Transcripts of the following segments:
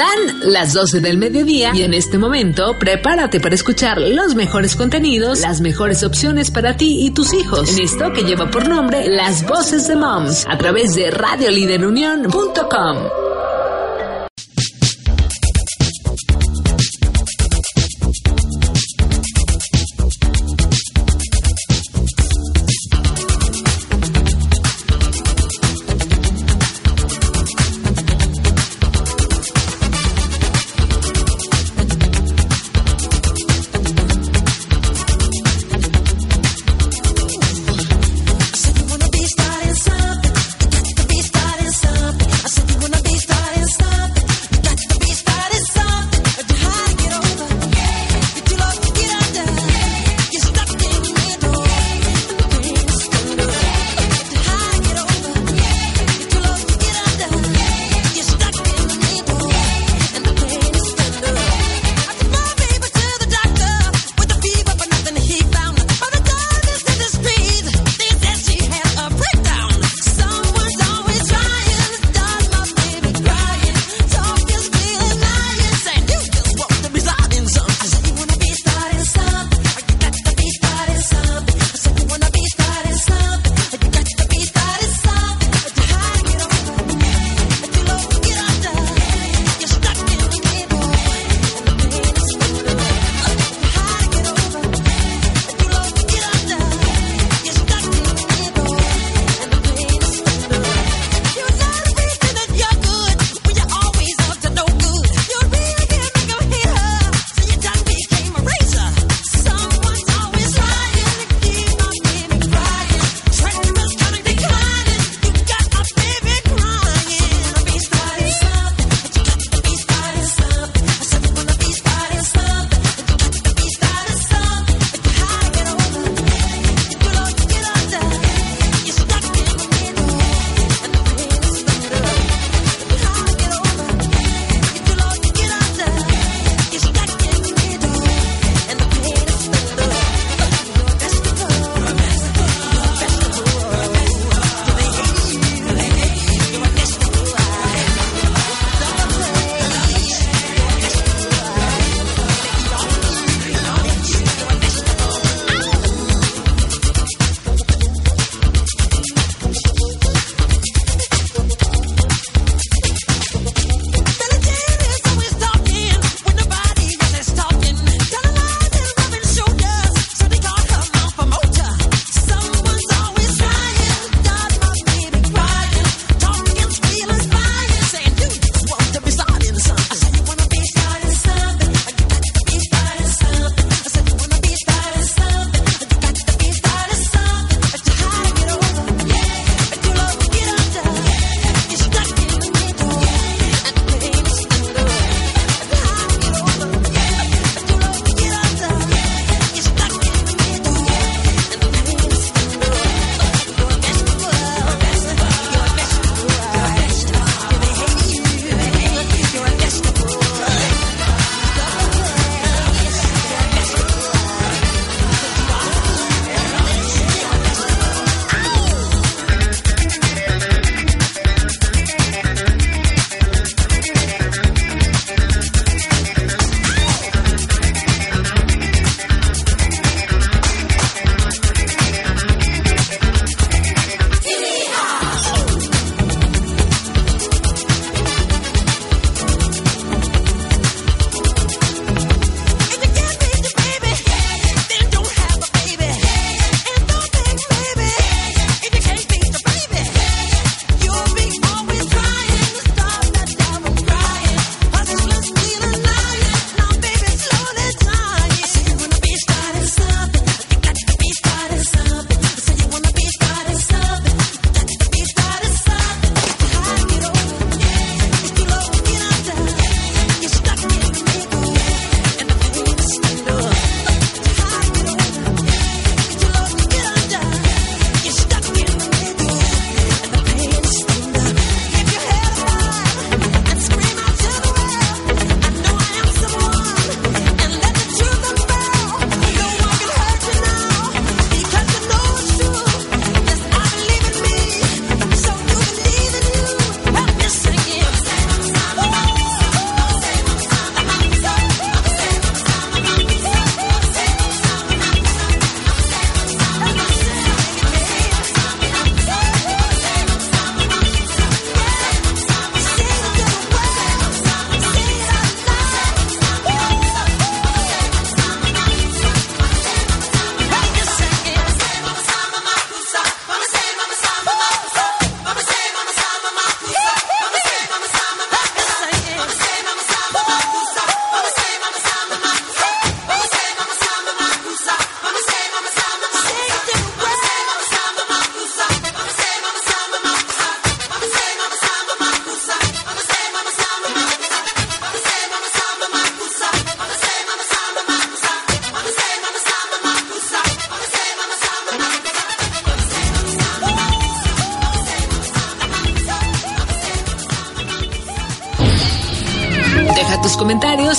Dan las 12 del mediodía y en este momento prepárate para escuchar los mejores contenidos, las mejores opciones para ti y tus hijos en esto que lleva por nombre Las Voces de Moms a través de radioliderunión.com.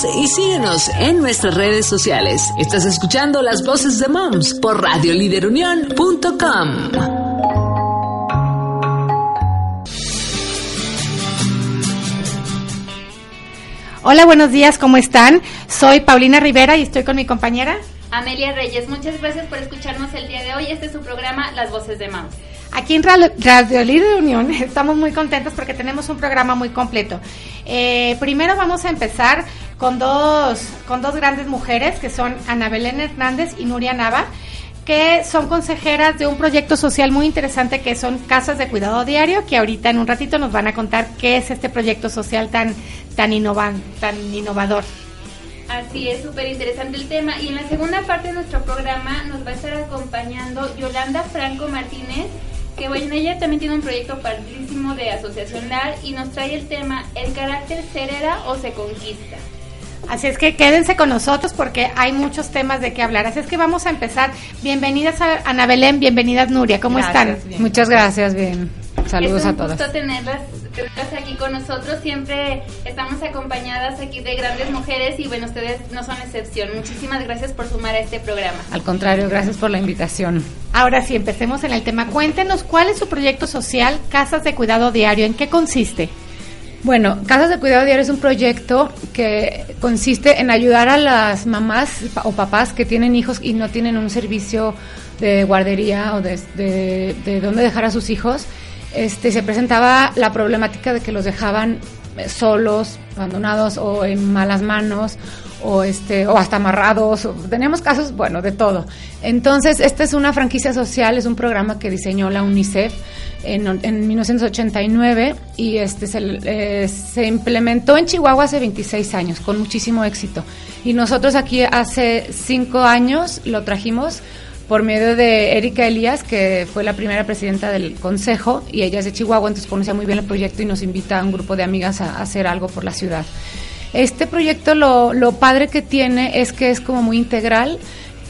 y síguenos en nuestras redes sociales. Estás escuchando las voces de Moms por radioliderunión.com. Hola, buenos días, ¿cómo están? Soy Paulina Rivera y estoy con mi compañera Amelia Reyes. Muchas gracias por escucharnos el día de hoy. Este es su programa Las Voces de Moms. Aquí en Radio Líder Unión estamos muy contentos porque tenemos un programa muy completo. Eh, primero vamos a empezar con dos, con dos grandes mujeres que son Ana Belén Hernández y Nuria Nava que son consejeras de un proyecto social muy interesante que son casas de cuidado diario, que ahorita en un ratito nos van a contar qué es este proyecto social tan, tan, innovan, tan innovador. Así es, súper interesante el tema. Y en la segunda parte de nuestro programa nos va a estar acompañando Yolanda Franco Martínez, que bueno, ella también tiene un proyecto padrísimo de asociación LAR y nos trae el tema ¿El carácter se hereda o se conquista? Así es que quédense con nosotros porque hay muchos temas de qué hablar. Así es que vamos a empezar. Bienvenidas a Ana Belén, bienvenidas Nuria. ¿Cómo están? Muchas gracias, bien. Saludos a todas. Es un gusto tenerlas, aquí con nosotros. Siempre estamos acompañadas aquí de grandes mujeres y bueno, ustedes no son excepción. Muchísimas gracias por sumar a este programa. Al contrario, gracias por la invitación. Ahora sí, empecemos en el tema. Cuéntenos cuál es su proyecto social Casas de Cuidado Diario. ¿En qué consiste? Bueno, Casas de Cuidado Diario es un proyecto que consiste en ayudar a las mamás o papás que tienen hijos y no tienen un servicio de guardería o de, de, dónde dejar a sus hijos. Este, se presentaba la problemática de que los dejaban solos, abandonados o en malas manos o este o hasta amarrados. teníamos casos, bueno, de todo. Entonces, esta es una franquicia social, es un programa que diseñó la UNICEF en, 1989 y este eh, se, implementó en Chihuahua hace 26 años con muchísimo éxito. Y nosotros aquí hace 5 años lo trajimos por medio de Erika Elías, que fue la primera presidenta del consejo, y ella es de Chihuahua, entonces conocía muy bien el proyecto y nos invita a un grupo de amigas a, hacer algo por la ciudad. Este proyecto lo, lo padre que tiene es que es como muy integral,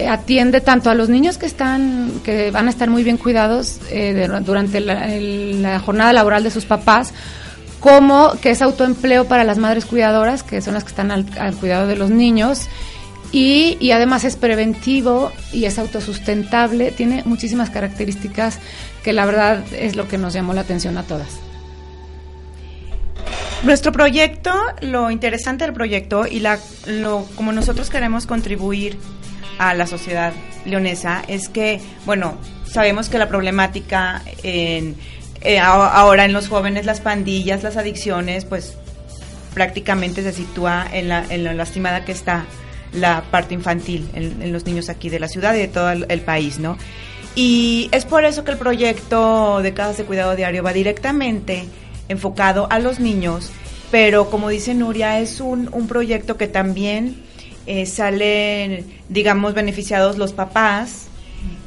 atiende tanto a los niños que están que van a estar muy bien cuidados eh, durante la, jornada laboral de sus papás como que es autoempleo para las madres cuidadoras que son las que están al, cuidado de los niños. Y, y, además es preventivo y es autosustentable. Tiene muchísimas características que la verdad es lo que nos llamó la atención a todas. Nuestro proyecto, lo interesante del proyecto y la, lo, como nosotros queremos contribuir a la sociedad leonesa es que, bueno, sabemos que la problemática en, eh, ahora en los jóvenes, las pandillas, las adicciones, pues prácticamente se sitúa en la, en la lastimada que está la parte infantil en, los niños aquí de la ciudad y de todo el, país, ¿no? Y es por eso que el proyecto de Casas de Cuidado Diario va directamente enfocado a los niños, pero como dice Nuria, es un, un proyecto que también eh, salen, digamos, beneficiados los papás,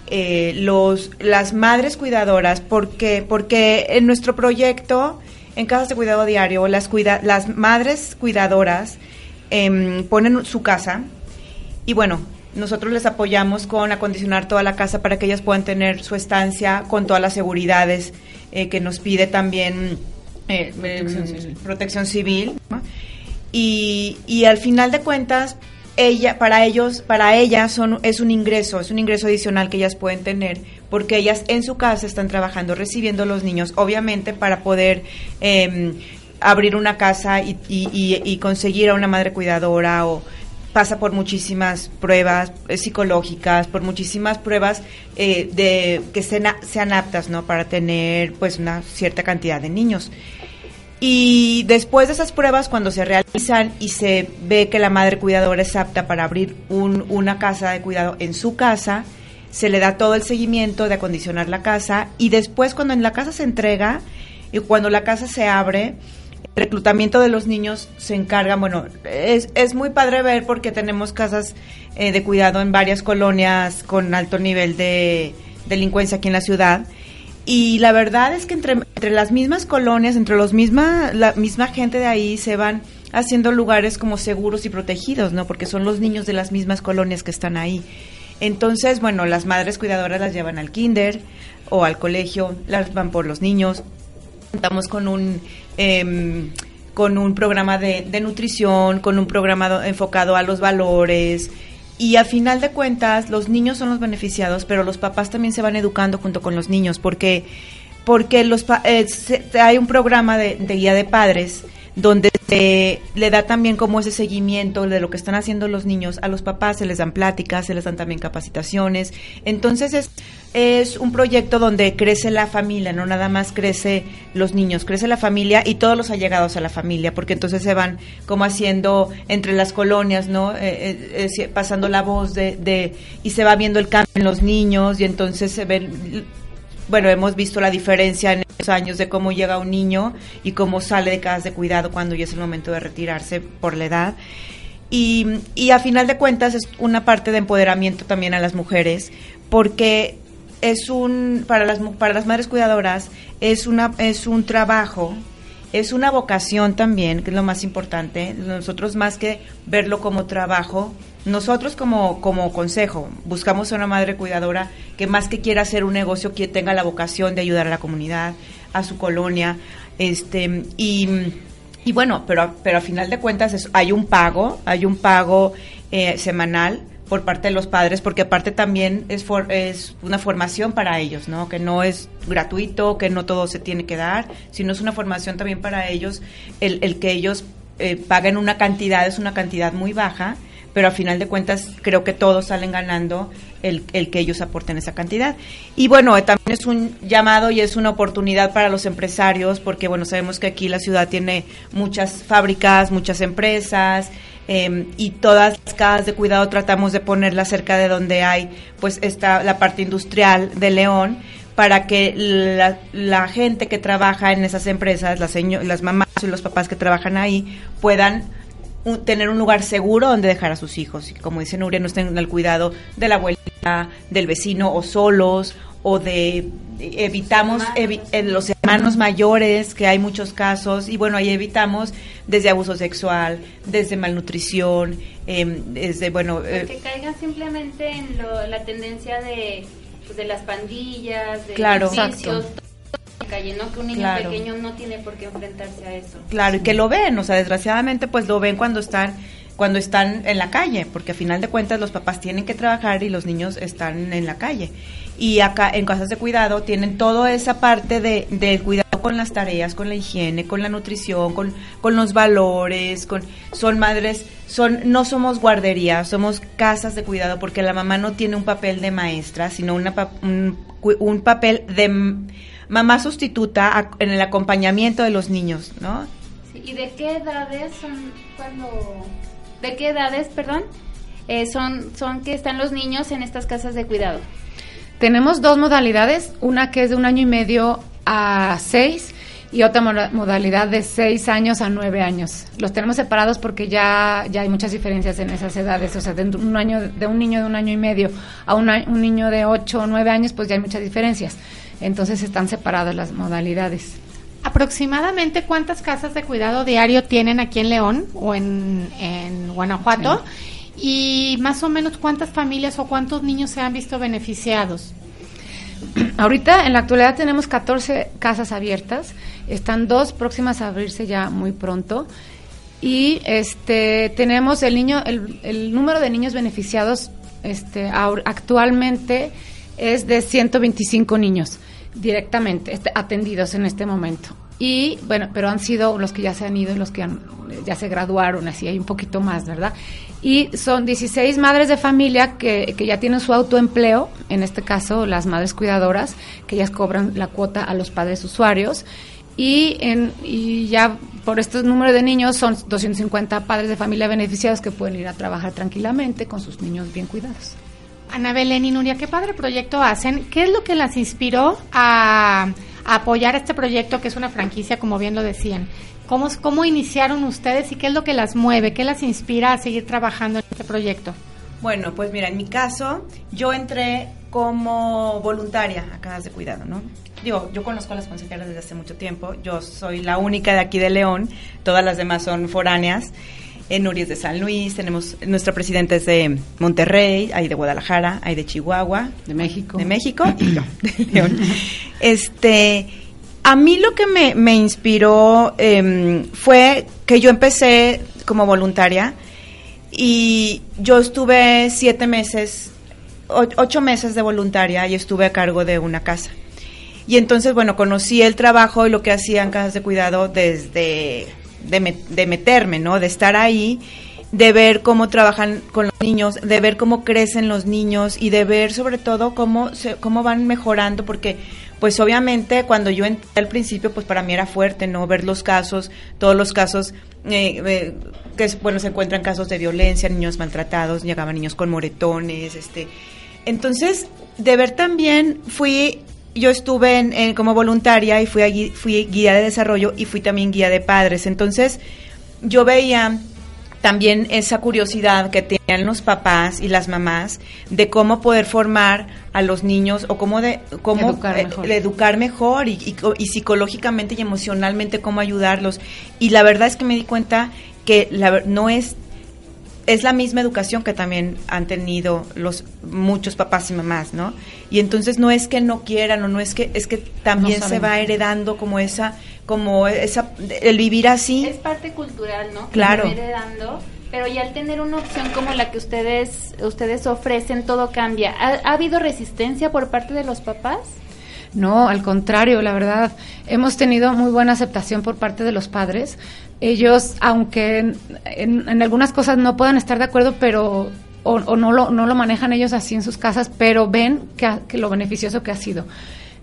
eh, los, las madres cuidadoras, porque, porque en nuestro proyecto, en Casas de Cuidado Diario, las, cuida, las madres cuidadoras em, ponen su casa y bueno, nosotros les apoyamos con acondicionar toda la casa para que ellas puedan tener su estancia con todas las seguridades eh, que nos pide también protección civil. y, y, al final de cuentas, ella, para ellos, para ellas son, es un ingreso, es un ingreso adicional que ellas pueden tener, porque ellas en su casa están trabajando, recibiendo a los niños, obviamente para poder em, abrir una casa y, y, conseguir a una madre cuidadora o pasa por muchísimas pruebas eh, psicológicas, por muchísimas pruebas eh, de que sean, sean aptas, ¿no? Para tener pues una cierta cantidad de niños. Y después de esas pruebas, cuando se realizan y se ve que la madre cuidadora es apta para abrir una casa de cuidado en su casa, se le da todo el seguimiento de acondicionar la casa y después cuando en la casa se entrega y cuando la casa se abre, el reclutamiento de los niños se encarga, bueno, es, es muy padre ver porque tenemos casas eh, de cuidado en varias colonias con alto nivel de delincuencia aquí en la ciudad y la verdad es que entre, entre las mismas colonias, entre los misma, la misma gente de ahí se van haciendo lugares como seguros y protegidos, ¿no? Porque son los niños de las mismas colonias que están ahí. Entonces, bueno, las madres cuidadoras las llevan al kinder o al colegio, las van por los niños. Contamos con un... Em, con un programa de, de nutrición, con un programa enfocado a los valores, y a final de cuentas, los niños son los beneficiados, pero los papás también se van educando junto con los niños, porque, porque los, eh, hay un programa de, guía de padres donde se le da también como ese seguimiento de lo que están haciendo los niños. A los papás se les dan pláticas, se les dan también capacitaciones. Entonces es, es un proyecto donde crece la familia, no nada más crece los niños, crece la familia y todos los allegados a la familia, porque entonces se van como haciendo entre las colonias, ¿no? Eh, eh, eh, pasando la voz de, de, y se va viendo el cambio en los niños y entonces se ven bueno, hemos visto la diferencia en esos años de cómo llega un niño y cómo sale de casas de cuidado cuando ya es el momento de retirarse por la edad. Y, y a final de cuentas es una parte de empoderamiento también a las mujeres, porque es un, para las, para las madres cuidadoras, es, una, es un trabajo es una vocación también, que es lo más importante. Nosotros más que verlo como trabajo, nosotros como, como consejo buscamos a una madre cuidadora que más que quiera hacer un negocio, que tenga la vocación de ayudar a la comunidad, a su colonia, este, y, y bueno, pero, pero a final de cuentas hay un pago, hay un pago eh, semanal por parte de los padres, porque aparte también es, es una formación para ellos, ¿no? Que no es gratuito, que no todo se tiene que dar, sino es una formación también para ellos. El, el que ellos eh, paguen una cantidad es una cantidad muy baja, pero a final de cuentas creo que todos salen ganando el, el, que ellos aporten esa cantidad. Y bueno, también es un llamado y es una oportunidad para los empresarios, porque bueno, sabemos que aquí la ciudad tiene muchas fábricas, muchas empresas, Em, y todas las casas de cuidado tratamos de ponerlas cerca de donde hay pues está la parte industrial de León para que la, gente que trabaja en esas empresas, las, las mamás y los papás que trabajan ahí, puedan tener un lugar seguro donde dejar a sus hijos. Y como dice Nuria, no estén al cuidado de la abuelita, del vecino o solos o de evitamos los hermanos mayores, que hay muchos casos, y bueno, ahí evitamos desde abuso sexual, desde malnutrición, eh, desde, bueno... Eh, que caigan simplemente en la tendencia de, pues, de las pandillas, de claro, vicios, calle, ¿no? Que un niño pequeño no tiene por qué enfrentarse a eso. Claro, y que lo ven, o sea, desgraciadamente pues lo ven cuando están cuando están en la calle, porque a final de cuentas los papás tienen que trabajar y los niños están en la calle y acá en casas de cuidado tienen toda esa parte de, de cuidado con las tareas, con la higiene, con la nutrición, con, con los valores, con son madres, son no somos guarderías, somos casas de cuidado porque la mamá no tiene un papel de maestra, sino una, un, un papel de mamá sustituta en el acompañamiento de los niños, ¿no? ¿Y de qué edades son cuando de qué edades, perdón, eh, son son que están los niños en estas casas de cuidado? Tenemos dos modalidades, una que es de un año y medio a seis y otra modalidad de seis años a nueve años. Los tenemos separados porque ya, ya hay muchas diferencias en esas edades. O sea, de un, año, de un niño de un año y medio a un niño de ocho o nueve años, pues ya hay muchas diferencias. Entonces están separadas las modalidades. ¿Aproximadamente cuántas casas de cuidado diario tienen aquí en León o en, Guanajuato? y más o menos cuántas familias o cuántos niños se han visto beneficiados. Ahorita en la actualidad tenemos 14 casas abiertas, están dos próximas a abrirse ya muy pronto y este tenemos el niño el, el número de niños beneficiados este actualmente es de 125 niños directamente este, atendidos en este momento. Y bueno, pero han sido los que ya se han ido y los que ya se graduaron, así hay un poquito más, ¿verdad? Y son 16 madres de familia que, que ya tienen su autoempleo, en este caso las madres cuidadoras, que ellas cobran la cuota a los padres usuarios. Y, en, y ya por este número de niños son 250 padres de familia beneficiados que pueden ir a trabajar tranquilamente con sus niños bien cuidados. Ana Belén y Nuria, qué padre proyecto hacen. ¿Qué es lo que las inspiró a apoyar este proyecto que es una franquicia, como bien lo decían. ¿Cómo, ¿Cómo iniciaron ustedes y qué es lo que las mueve? ¿Qué las inspira a seguir trabajando en este proyecto? Bueno, pues mira, en mi caso, yo entré como voluntaria a casas de cuidado, ¿no? Digo, yo conozco a las consejeras desde hace mucho tiempo, yo soy la única de aquí de León, todas las demás son foráneas en Nuria de San Luis, tenemos, nuestra presidenta es de Monterrey, hay de Guadalajara, hay de Chihuahua. De México. De México y yo, de León. Este, A mí lo que me, me inspiró em, fue que yo empecé como voluntaria y yo estuve siete meses, ocho meses de voluntaria y estuve a cargo de una casa. Y entonces, bueno, conocí el trabajo y lo que hacían casas de cuidado desde de, de meterme, ¿no? De estar ahí de ver cómo trabajan con los niños, de ver cómo crecen los niños y de ver sobre todo cómo se, cómo van mejorando porque pues obviamente cuando yo entré al principio pues para mí era fuerte no ver los casos, todos los casos eh, eh, que bueno se encuentran casos de violencia, niños maltratados, llegaban niños con moretones, este entonces de ver también fui yo estuve en, como voluntaria y fui, fui guía de desarrollo y fui también guía de padres. Entonces, yo veía también esa curiosidad que tenían los papás y las mamás de cómo poder formar a los niños o cómo de cómo educar eh, mejor, educar mejor y, y, psicológicamente y emocionalmente cómo ayudarlos y la verdad es que me di cuenta que la, no es es la misma educación que también han tenido los muchos papás y mamás, ¿no? Y entonces no es que no quieran o no es que es que también se va heredando como esa como esa el vivir así. Es parte cultural, ¿no? Claro. Se va heredando, pero ya al tener una opción como la que ustedes ustedes ofrecen todo cambia. ¿Ha, ¿Ha habido resistencia por parte de los papás? No, al contrario, la verdad, hemos tenido muy buena aceptación por parte de los padres. Ellos, aunque en, algunas cosas no puedan estar de acuerdo, pero o, no, lo, no lo manejan ellos así en sus casas, pero ven que, lo beneficioso que ha sido.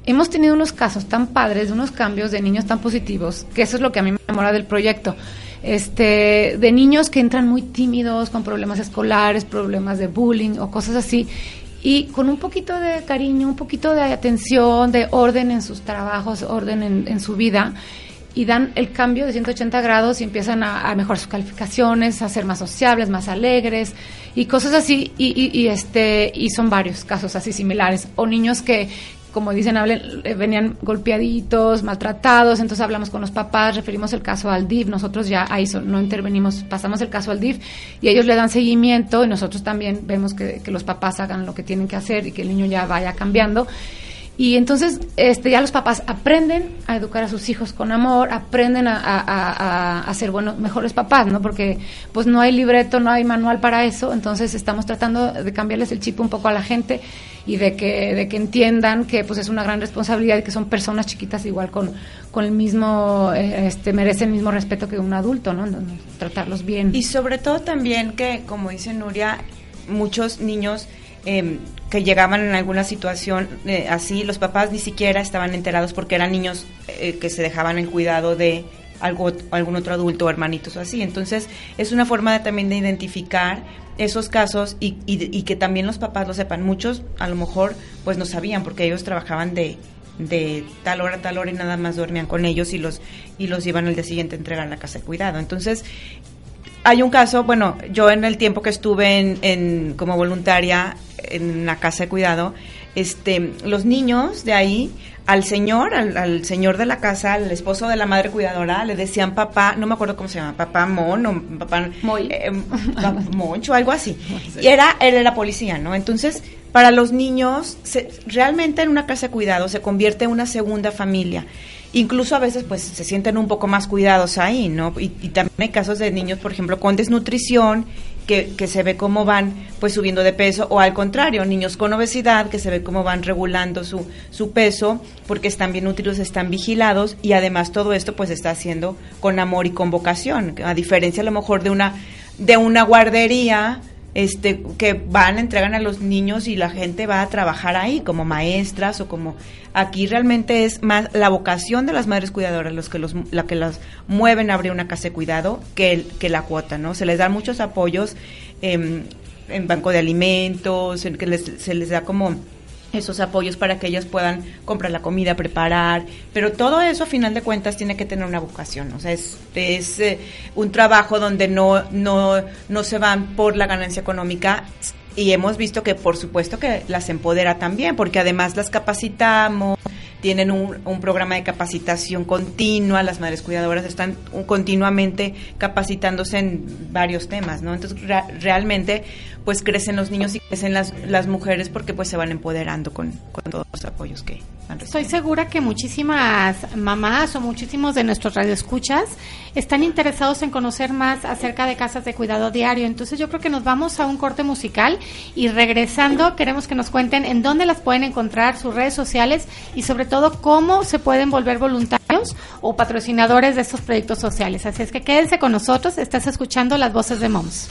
Hemos tenido unos casos tan padres, de unos cambios de niños tan positivos, que eso es lo que a mí me enamora del proyecto. Este, de niños que entran muy tímidos, con problemas escolares, problemas de bullying o cosas así, y con un poquito de cariño, un poquito de atención, de orden en sus trabajos, orden en, su vida, y dan el cambio de 180 grados y empiezan a, mejorar sus calificaciones, a ser más sociables, más alegres y cosas así y, y, este y son varios casos así similares o niños que como dicen, eh, venían golpeaditos, maltratados, entonces hablamos con los papás, referimos el caso al DIF, nosotros ya ahí no intervenimos, pasamos el caso al DIF y ellos le dan seguimiento y nosotros también vemos que, que los papás hagan lo que tienen que hacer y que el niño ya vaya cambiando. Y entonces este, ya los papás aprenden a educar a sus hijos con amor, aprenden a, a, a, ser buenos, mejores papás, ¿no? Porque pues no hay libreto, no hay manual para eso, entonces estamos tratando de cambiarles el chip un poco a la gente y de que, de que entiendan que pues es una gran responsabilidad y que son personas chiquitas igual con, con el mismo, eh, este, merecen el mismo respeto que un adulto, ¿no? Tratarlos bien. Y sobre todo también que, como dice Nuria, muchos niños eh, que llegaban en alguna situación eh, así, los papás ni siquiera estaban enterados porque eran niños eh, que se dejaban en cuidado de algo, algún otro adulto o hermanitos o así. Entonces, es una forma de, también de identificar esos casos y, y, que también los papás lo sepan. Muchos a lo mejor pues no sabían porque ellos trabajaban de, de tal hora a tal hora y nada más dormían con ellos y los y los iban al día siguiente a entregar la casa de cuidado. Entonces, hay un caso, bueno, yo en el tiempo que estuve en, como voluntaria en la casa de cuidado, este, los niños de ahí, al señor, al, señor de la casa, al esposo de la madre cuidadora, le decían papá, no me acuerdo cómo se llama, papá Mon o papá eh, Moncho, algo así. Y era, él era policía, ¿no? Entonces, para los niños, realmente en una casa de cuidado se convierte en una segunda familia incluso a veces pues se sienten un poco más cuidados ahí, ¿no? Y, también hay casos de niños, por ejemplo, con desnutrición, que, que, se ve cómo van pues subiendo de peso, o al contrario, niños con obesidad, que se ve cómo van regulando su, su peso, porque están bien nutridos, están vigilados, y además todo esto pues está haciendo con amor y con vocación, a diferencia a lo mejor de una, de una guardería, este, que van, entregan a los niños y la gente va a trabajar ahí como maestras o como aquí realmente es más la vocación de las madres cuidadoras los que los la que las mueven a abrir una casa de cuidado que el, que la cuota, ¿no? Se les dan muchos apoyos en banco de alimentos, en que les, se les da como esos apoyos para que ellas puedan comprar la comida, preparar, pero todo eso a final de cuentas tiene que tener una vocación, o sea, es, es eh, un trabajo donde no, no, no se van por la ganancia económica y hemos visto que por supuesto que las empodera también, porque además las capacitamos, tienen un, programa de capacitación continua, las madres cuidadoras están continuamente capacitándose en varios temas, ¿no? Entonces, realmente, pues crecen los niños y crecen las, las mujeres porque pues se van empoderando con, con todos los apoyos que han recibido. Estoy segura que muchísimas mamás o muchísimos de nuestros radioescuchas están interesados en conocer más acerca de casas de cuidado diario. Entonces, yo creo que nos vamos a un corte musical y regresando queremos que nos cuenten en dónde las pueden encontrar, sus redes sociales y sobre todo cómo se pueden volver voluntarios o patrocinadores de estos proyectos sociales. Así es que quédense con nosotros, estás escuchando las voces de Moms.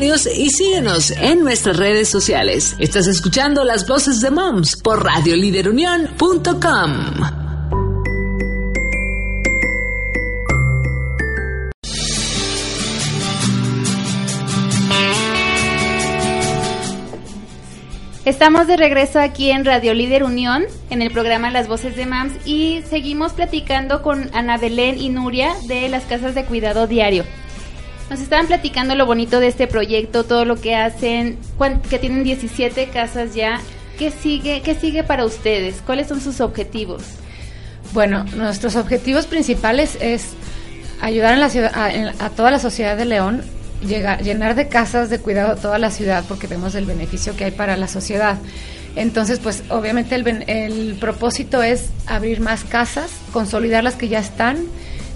Y síguenos en nuestras redes sociales. Estás escuchando las voces de Moms por radioliderunión.com. Estamos de regreso aquí en Radio Líder Unión, en el programa Las Voces de Moms y seguimos platicando con Ana Belén y Nuria de las Casas de Cuidado Diario. Nos estaban platicando lo bonito de este proyecto, todo lo que hacen, que tienen 17 casas ya. ¿qué sigue, qué sigue para ustedes? ¿Cuáles son sus objetivos? Bueno, nuestros objetivos principales es ayudar en la ciudad, a, toda la sociedad de León, llegar, llenar de casas de cuidado toda la ciudad porque vemos el beneficio que hay para la sociedad. Entonces, pues obviamente el, el propósito es abrir más casas, consolidar las que ya están,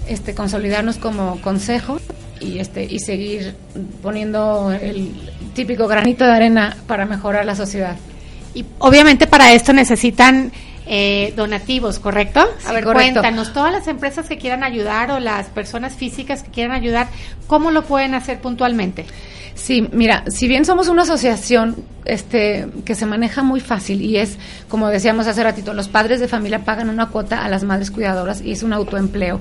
este, consolidarnos como consejo y este y seguir poniendo el típico granito de arena para mejorar la sociedad. Y obviamente para esto necesitan eh, donativos, ¿correcto? a ver, cuéntanos, todas las empresas que quieran ayudar o las personas físicas que quieran ayudar, ¿cómo lo pueden hacer puntualmente? Sí, mira, si bien somos una asociación este, que se maneja muy fácil y es, como decíamos hace ratito, los padres de familia pagan una cuota a las madres cuidadoras y es un autoempleo.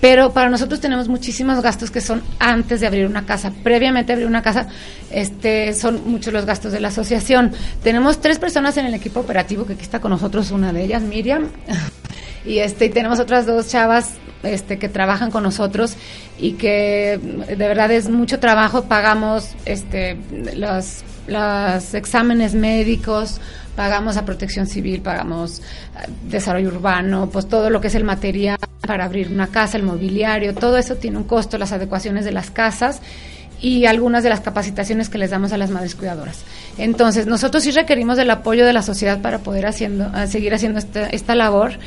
Pero para nosotros tenemos muchísimos gastos que son antes de abrir una casa. Previamente abrir una casa, este, son muchos los gastos de la asociación. Tenemos tres personas en el equipo operativo, que aquí está con nosotros una de ellas, Miriam, y este, y tenemos otras dos chavas este, que trabajan con nosotros y que de verdad es mucho trabajo. Pagamos este, los, los exámenes médicos, pagamos a protección civil, pagamos eh, desarrollo urbano, pues todo lo que es el material para abrir una casa, el mobiliario, todo eso tiene un costo, las adecuaciones de las casas y algunas de las capacitaciones que les damos a las madres cuidadoras. Entonces, nosotros sí requerimos del apoyo de la sociedad para poder haciendo, seguir haciendo esta, esta labor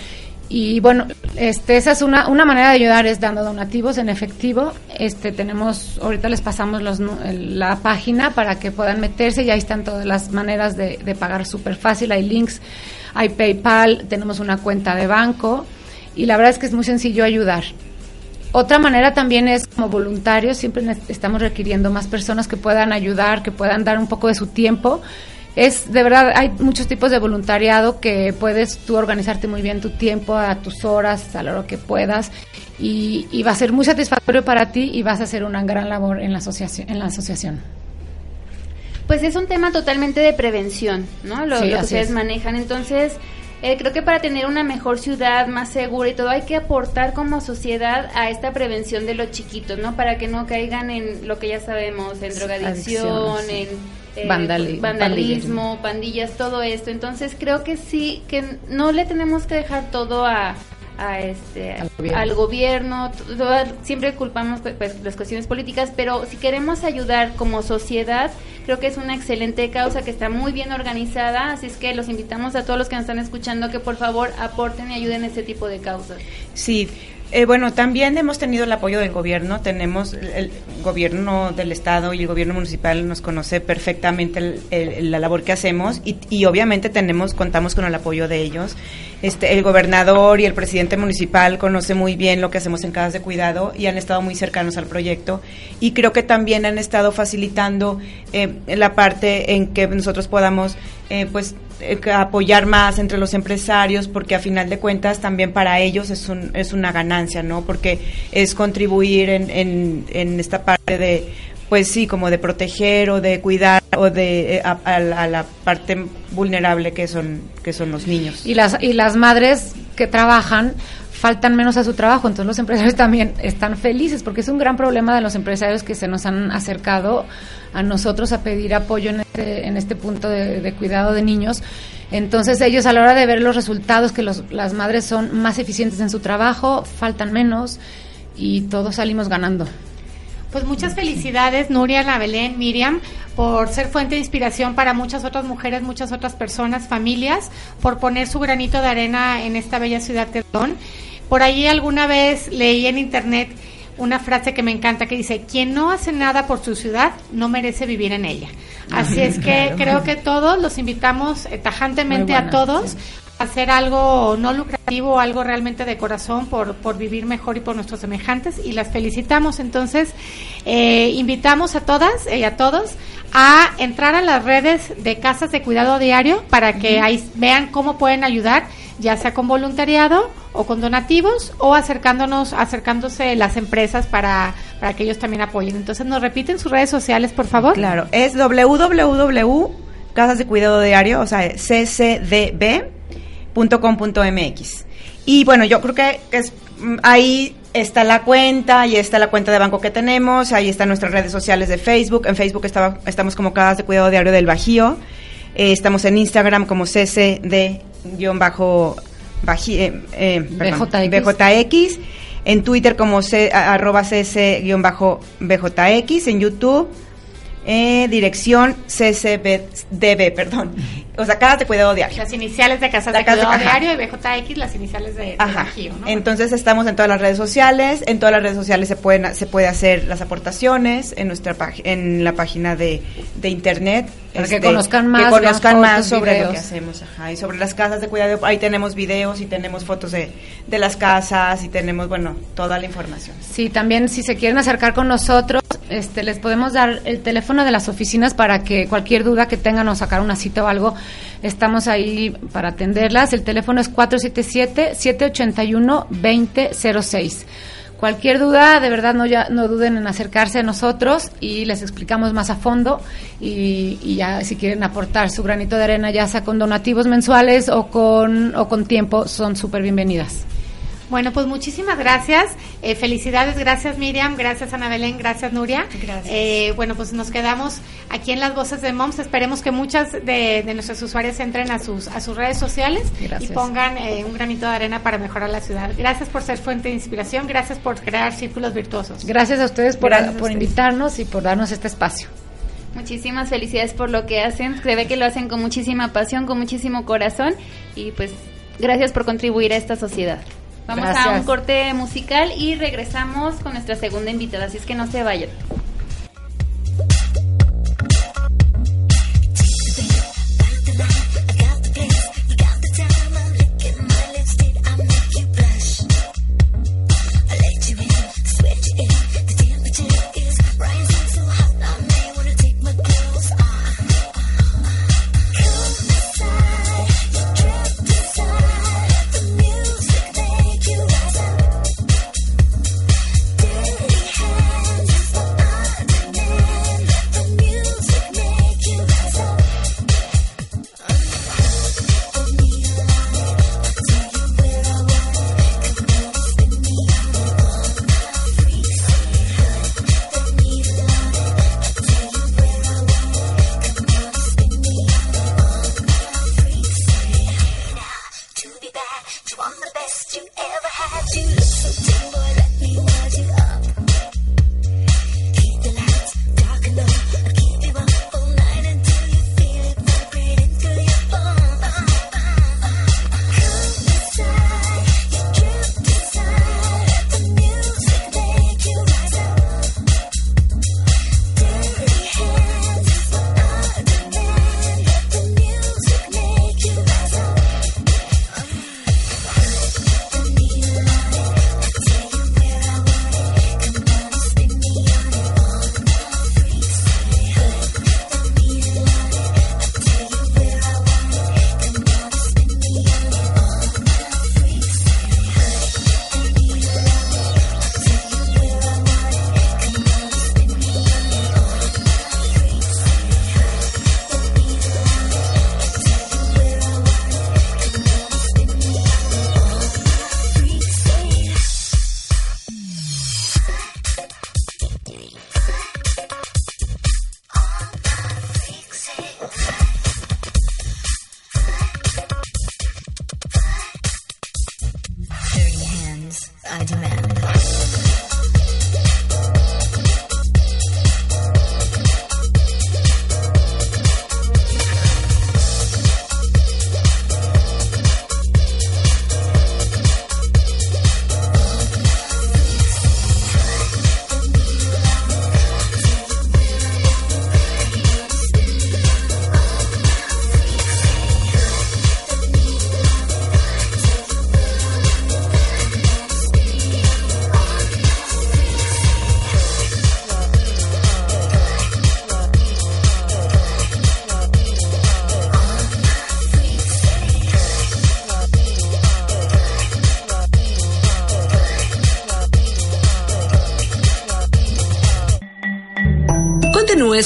y bueno, este, esa es una, una manera de ayudar, es dando donativos en efectivo. Este, tenemos, ahorita les pasamos los, la página para que puedan meterse y ahí están todas las maneras de, de pagar súper fácil. Hay links, hay PayPal, tenemos una cuenta de banco y la verdad es que es muy sencillo ayudar. Otra manera también es como voluntarios, siempre estamos requiriendo más personas que puedan ayudar, que puedan dar un poco de su tiempo es de verdad, hay muchos tipos de voluntariado que puedes tú organizarte muy bien tu tiempo, a tus horas, a lo que puedas y, va a ser muy satisfactorio para ti y vas a hacer una gran labor en la asociación. En la asociación. Pues es un tema totalmente de prevención, ¿no? Lo, que ustedes manejan. Entonces, eh, creo que para tener una mejor ciudad, más segura y todo, hay que aportar como sociedad a esta prevención de los chiquitos, ¿no? Para que no caigan en lo que ya sabemos, en drogadicción, en eh, vandalismo, pandillas, todo esto. Entonces creo que sí, que no le tenemos que dejar todo a, a este al gobierno, siempre culpamos pues, pues, las cuestiones políticas, pero si queremos ayudar como sociedad, creo que es una excelente causa que está muy bien organizada, así es que los invitamos a todos los que nos están escuchando que por favor aporten y ayuden a este tipo de causas. Sí, eh, bueno, también hemos tenido el apoyo del gobierno, tenemos el, gobierno del estado y el gobierno municipal nos conoce perfectamente la labor que hacemos y, y, obviamente tenemos contamos con el apoyo de ellos. Este, el gobernador y el presidente municipal conoce muy bien lo que hacemos en casas de cuidado y han estado muy cercanos al proyecto y creo que también han estado facilitando eh, la parte en que nosotros podamos eh, pues eh, apoyar más entre los empresarios porque a final de cuentas también para ellos es, un, es una ganancia, ¿no? Porque es contribuir en, en, en esta parte de, pues sí, como de proteger o de cuidar o de eh, a, la parte vulnerable que son que son los niños. Y las y las madres que trabajan faltan menos a su trabajo, entonces los empresarios también están felices porque es un gran problema de los empresarios que se nos han acercado a nosotros a pedir apoyo en este, en este punto de, cuidado de niños. Entonces ellos a la hora de ver los resultados, que los, las madres son más eficientes en su trabajo, faltan menos y todos salimos ganando. Pues muchas felicidades, Nuria, La Belén, Miriam, por ser fuente de inspiración para muchas otras mujeres, muchas otras personas, familias, por poner su granito de arena en esta bella ciudad que son. Por ahí alguna vez leí en internet una frase que me encanta que dice, quien no hace nada por su ciudad no merece vivir en ella. Así es que creo que todos los invitamos eh, tajantemente a todos a hacer algo no lucrativo, algo realmente de corazón por, por vivir mejor y por nuestros semejantes y las felicitamos. Entonces, eh, invitamos a todas y a todos a entrar a las redes de casas de cuidado diario para que ahí vean cómo pueden ayudar ya sea con voluntariado o con donativos o acercándonos, acercándose las empresas para, para que ellos también apoyen. Entonces, ¿nos repiten sus redes sociales, por favor? Claro, es www casas de cuidado diario, o sea, ccdb.com.mx. Y bueno, yo creo que es, mm, ahí está la cuenta, ahí está la cuenta de banco que tenemos, ahí están nuestras redes sociales de Facebook. En Facebook estamos como Casas de Cuidado Diario del Bajío. Eh, estamos en Instagram como ccd-bajo eh, eh, BJX. BJX. En Twitter como C, arroba cc-bjx. En YouTube, eh, dirección ccdb, perdón. O sea, Casas de Cuidado Diario. Las iniciales de Casas de casa- Cuidado ajá. Diario y BJX, las iniciales de, de Ajá. Bajío, ¿no? Entonces estamos en todas las redes sociales. En todas las redes sociales se pueden se puede hacer las aportaciones en nuestra en la página de, de internet Para que este, conozcan más, que conozcan más sobre lo que hacemos, ajá, y sobre las casas de cuidado. Ahí tenemos videos y tenemos fotos de, de las casas y tenemos bueno toda la información. Sí, también si se quieren acercar con nosotros, este, les podemos dar el teléfono de las oficinas para que cualquier duda que tengan o sacar una cita o algo, estamos ahí para atenderlas. El teléfono es 477-781-2006. Cualquier duda, de verdad no, ya, no duden en acercarse a nosotros y les explicamos más a fondo y, ya si quieren aportar su granito de arena, ya sea con donativos mensuales o con, o con tiempo, son súper bienvenidas. Bueno, pues muchísimas gracias. Eh, felicidades, gracias Miriam, gracias Ana Belén, gracias Nuria. Gracias. Eh, bueno, pues nos quedamos aquí en las voces de Moms. Esperemos que muchas de, de nuestros usuarios entren a sus, a sus redes sociales Gracias. y pongan eh, un granito de arena para mejorar la ciudad. Gracias por ser fuente de inspiración, gracias por crear círculos virtuosos. Gracias a ustedes por, a por ustedes. invitarnos y por darnos este espacio. Muchísimas felicidades por lo que hacen. Se ve que lo hacen con muchísima pasión, con muchísimo corazón y pues gracias por contribuir a esta sociedad. Vamos a un corte musical y regresamos con nuestra segunda invitada, así es que no se vayan.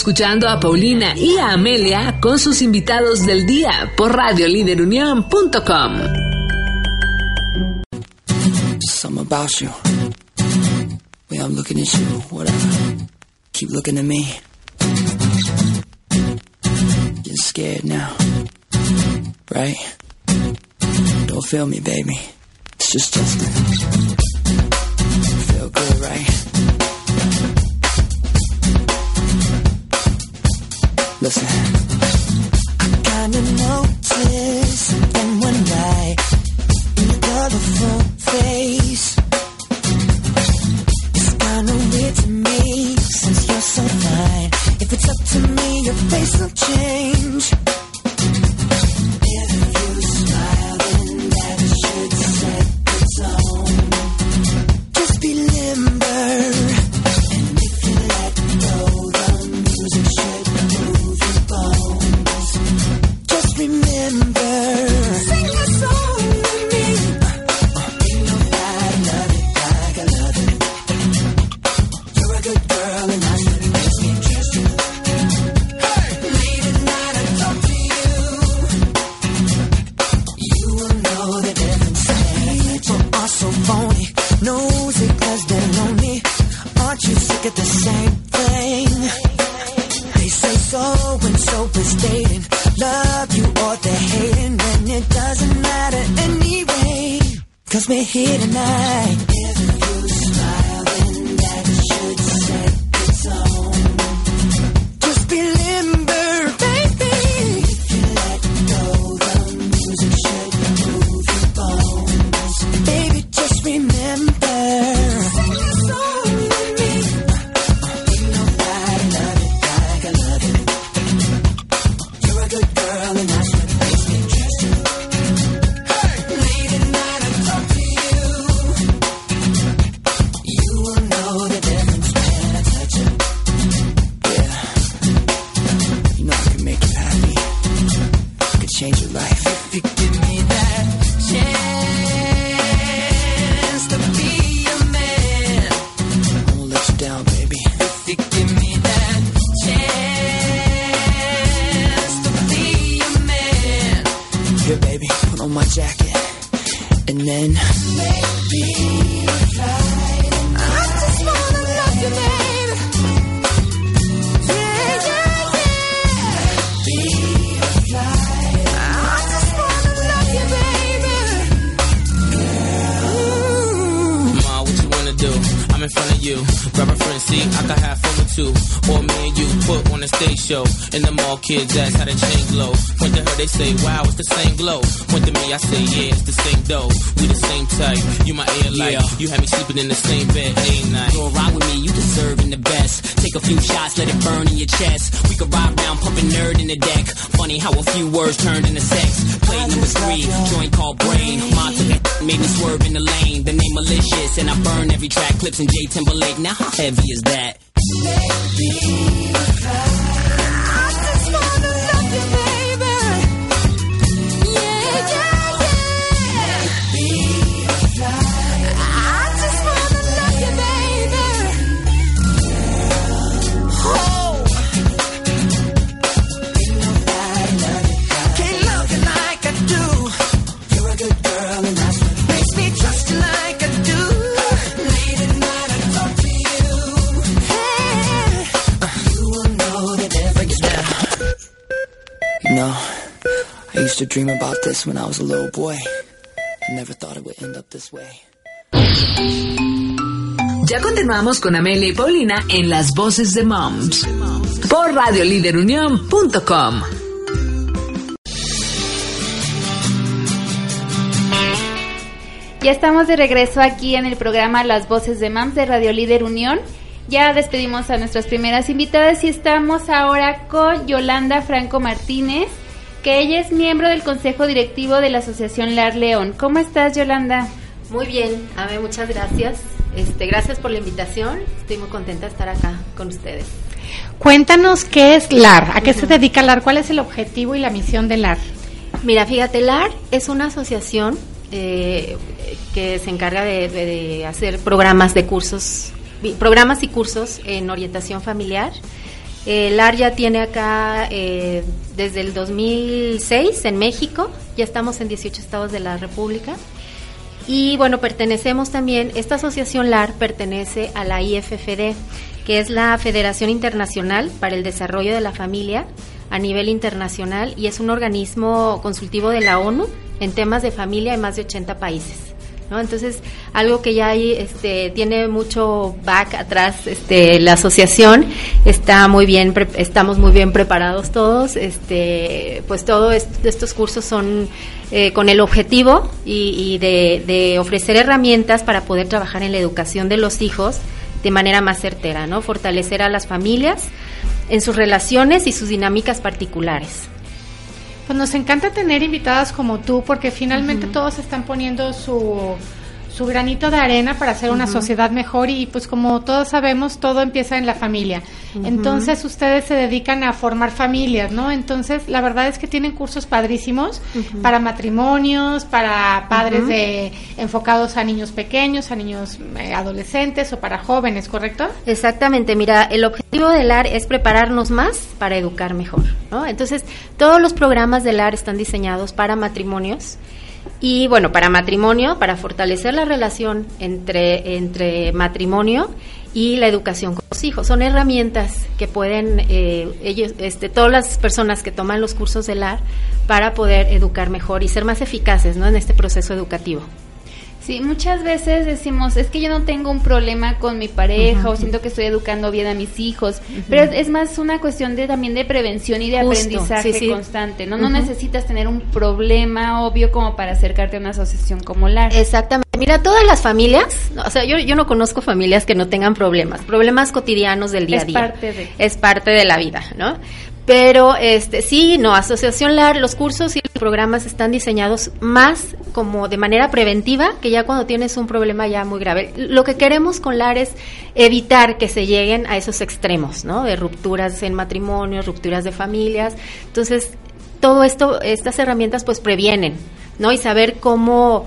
Escuchando a Paulina y a Amelia con sus invitados del día por radioliderunión.com. Scared now. Right? Don't feel me, baby. It's just Justin. Feel good, right? Listen. London. Show. And the mall kids ask how the chain glow. Point to her, they say, wow, it's the same glow. Point to me, I say, yeah, it's the same dough. We the same type. You my air light. You had me sleeping in the same bed every night. You'll ride with me, you deserving the best. Take a few shots, let it burn in your chest. We could ride around, pumping nerd in the deck. Funny how a few words turned into sex. Plate number three, joint called brain. Ma took that, made me swerve in the lane. The name malicious, and I burn every track. Clips in J Timberlake. Now how heavy is that? Can't used to dream about this when I was a little boy. I never thought it would end up this way. Ya continuamos con Amelia y Paulina en Las Voces de Moms por radioliderunión.com. Ya estamos de regreso aquí en el programa Las Voces de MAMS de Radio Líder Unión. Ya despedimos a nuestras primeras invitadas y estamos ahora con Yolanda Franco Martínez, que ella es miembro del Consejo Directivo de la Asociación LAR León. ¿Cómo estás, Yolanda? Muy bien, Ame, muchas gracias. Este, gracias por la invitación. Estoy muy contenta de estar acá con ustedes. Cuéntanos qué es LAR, a qué se dedica LAR, cuál es el objetivo y la misión de LAR. Mira, fíjate, LAR es una asociación eh, que se encarga de, de- de hacer programas de cursos, programas y cursos en orientación familiar. Eh, LAR ya tiene acá eh, desde el 2006 en México, ya estamos en 18 estados de la República. Y bueno, pertenecemos también, esta asociación LAR pertenece a la IFFD, que es la Federación Internacional para el Desarrollo de la Familia, a nivel internacional y es un organismo consultivo de la ONU en temas de familia en más de 80 países. Entonces, algo que ya hay, este, tiene mucho back atrás, este, la asociación está muy bien, pre- estamos muy bien preparados todos, este, pues todos estos cursos son eh, con el objetivo y, y de, de ofrecer herramientas para poder trabajar en la educación de los hijos de manera más certera, ¿no? Fortalecer a las familias en sus relaciones y sus dinámicas particulares. Pues nos encanta tener invitadas como tú porque finalmente todos están poniendo su, su granito de arena para hacer una sociedad mejor y pues como todos sabemos todo empieza en la familia. Entonces ustedes se dedican a formar familias, ¿no? Entonces la verdad es que tienen cursos padrísimos para matrimonios, para padres de enfocados a niños pequeños, a niños eh, adolescentes o para jóvenes, ¿correcto? Exactamente, mira, el objetivo del AR es prepararnos más para educar mejor, ¿no? Entonces, todos los programas del AR están diseñados para matrimonios y, bueno, para matrimonio, para fortalecer la relación entre, entre matrimonio y la educación con los hijos. Son herramientas que pueden, eh, ellos, este, todas las personas que toman los cursos del AR para poder educar mejor y ser más eficaces, ¿no? En este proceso educativo. Sí, muchas veces decimos, es que yo no tengo un problema con mi pareja o siento que estoy educando bien a mis hijos, pero es, es más una cuestión de también de prevención y de Justo, aprendizaje sí, sí. constante, ¿no? No necesitas tener un problema obvio como para acercarte a una asociación como la Exactamente. Mira, todas las familias, o sea, yo, yo no conozco familias que no tengan problemas, problemas cotidianos del día Es a día. parte de. Es parte de la vida, ¿no? Pero, este, sí, no, Asociación LAR, los cursos y los programas están diseñados más como de manera preventiva que ya cuando tienes un problema ya muy grave. Lo que queremos con LAR es evitar que se lleguen a esos extremos, ¿no? De rupturas en matrimonios, rupturas de familias. Entonces, todo esto, estas herramientas pues previenen, ¿no? Y saber cómo,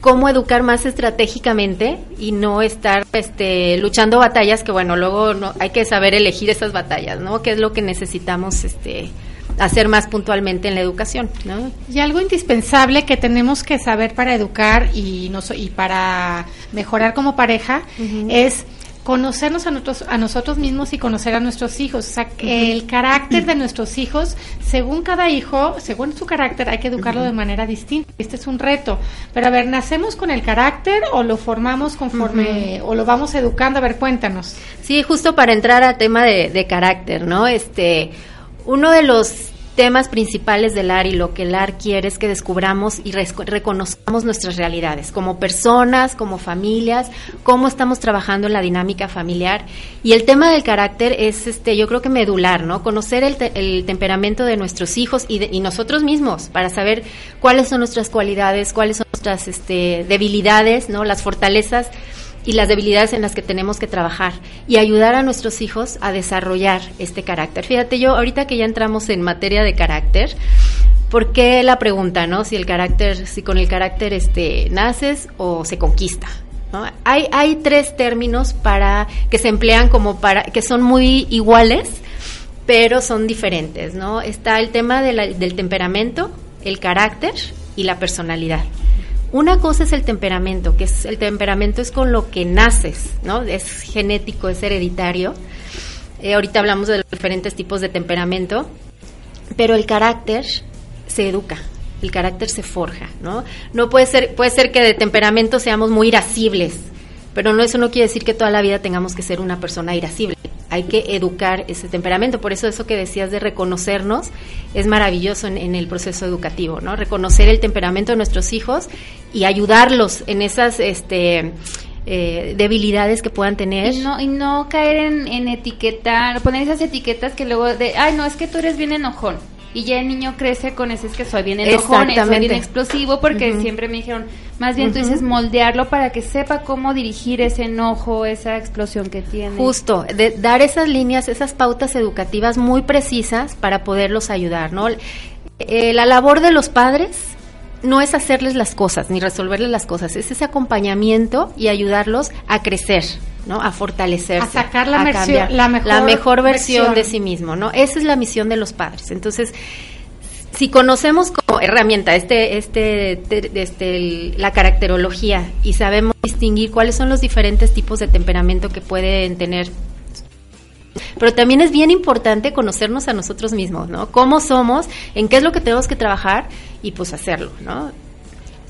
cómo educar más estratégicamente y no estar este, luchando batallas que bueno, luego no, hay que saber elegir esas batallas, ¿no? ¿Qué es lo que necesitamos este, hacer más puntualmente en la educación, ¿no? Y algo indispensable que tenemos que saber para educar y, nos- y para mejorar como pareja es conocernos a nosotros, a nosotros mismos y conocer a nuestros hijos. O sea, que el carácter de nuestros hijos, según cada hijo, según su carácter, hay que educarlo de manera distinta. Este es un reto. Pero a ver, ¿nacemos con el carácter o lo formamos conforme, o lo vamos educando? A ver, cuéntanos. Sí, justo para entrar al tema de, de carácter, ¿no? Este, uno de los temas principales del AR y lo que el AR quiere es que descubramos y reconozcamos nuestras realidades como personas, como familias, cómo estamos trabajando en la dinámica familiar. Y el tema del carácter es, este, yo creo que medular, ¿no? Conocer el, te- el temperamento de nuestros hijos y, de- y nosotros mismos para saber cuáles son nuestras cualidades, cuáles son nuestras este, debilidades, ¿no? Las fortalezas y las debilidades en las que tenemos que trabajar y ayudar a nuestros hijos a desarrollar este carácter. Fíjate, yo ahorita que ya entramos en materia de carácter, ¿por qué la pregunta, no? Si el carácter, si con el carácter este naces o se conquista. ¿no? Hay, hay tres términos para que se emplean como para que son muy iguales, pero son diferentes, ¿no? Está el tema de la- del temperamento, el carácter y la personalidad. Una cosa es el temperamento, que es el temperamento es con lo que naces, ¿no? Es genético, es hereditario. Eh, ahorita hablamos de los diferentes tipos de temperamento, pero el carácter se educa, el carácter se forja, ¿no? No puede ser, puede ser que de temperamento seamos muy irascibles, pero no eso no quiere decir que toda la vida tengamos que ser una persona irascible. Hay que educar ese temperamento, por eso eso que decías de reconocernos es maravilloso en, en el proceso educativo, ¿no? Reconocer el temperamento de nuestros hijos y ayudarlos en esas este, eh, debilidades que puedan tener. Y no, y no caer en, en etiquetar, poner esas etiquetas que luego de, ay, no, es que tú eres bien enojón. Y ya el niño crece con ese, es que soy bien enojón, soy bien explosivo, porque siempre me dijeron, más bien tú Ujú. dices moldearlo para que sepa cómo dirigir ese enojo, esa explosión que tiene. Justo, de dar esas líneas, esas pautas educativas muy precisas para poderlos ayudar, ¿no? Eh, la labor de los padres no es hacerles las cosas ni resolverles las cosas, es ese acompañamiento y ayudarlos a crecer, ¿no? A fortalecerse, A sacar la a mercio- cambiar, la mejor versión, versión. de sí mismo, ¿no? Esa es la misión de los padres. Entonces, si conocemos como herramienta este, este, te- este, la caracterología y sabemos distinguir cuáles son los diferentes tipos de temperamento que pueden tener, pero también es bien importante conocernos a nosotros mismos, ¿no? Cómo somos, en qué es lo que tenemos que trabajar y pues hacerlo, ¿no?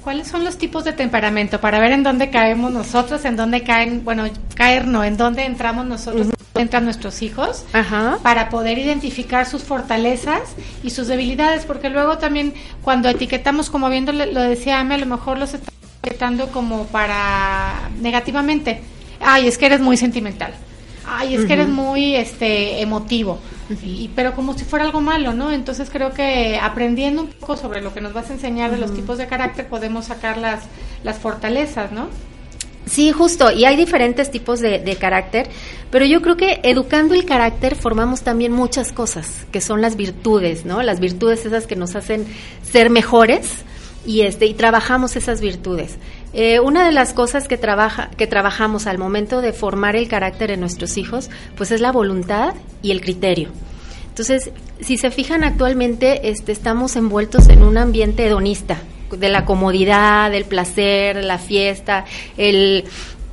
¿Cuáles son los tipos de temperamento? Para ver en dónde caemos nosotros, en dónde caen, bueno, caer no, en dónde entramos nosotros, dónde entran nuestros hijos, Ajá. para poder identificar sus fortalezas y sus debilidades, porque luego también cuando etiquetamos, como viendo lo decía Ame, a lo mejor los estamos etiquetando como para negativamente. Ay, es que eres muy sentimental. Ay, es que eres muy este emotivo. Y, pero como si fuera algo malo, ¿no? Entonces creo que aprendiendo un poco sobre lo que nos vas a enseñar de los tipos de carácter podemos sacar las, las fortalezas, ¿no? Sí, justo, y hay diferentes tipos de, de carácter, pero yo creo que educando el carácter formamos también muchas cosas, que son las virtudes, ¿no? Las virtudes esas que nos hacen ser mejores y este y trabajamos esas virtudes. Eh, una de las cosas que trabaja que trabajamos al momento de formar el carácter en nuestros hijos, pues es la voluntad y el criterio. Entonces, si se fijan actualmente, este, estamos envueltos en un ambiente hedonista, de la comodidad, del placer, la fiesta, el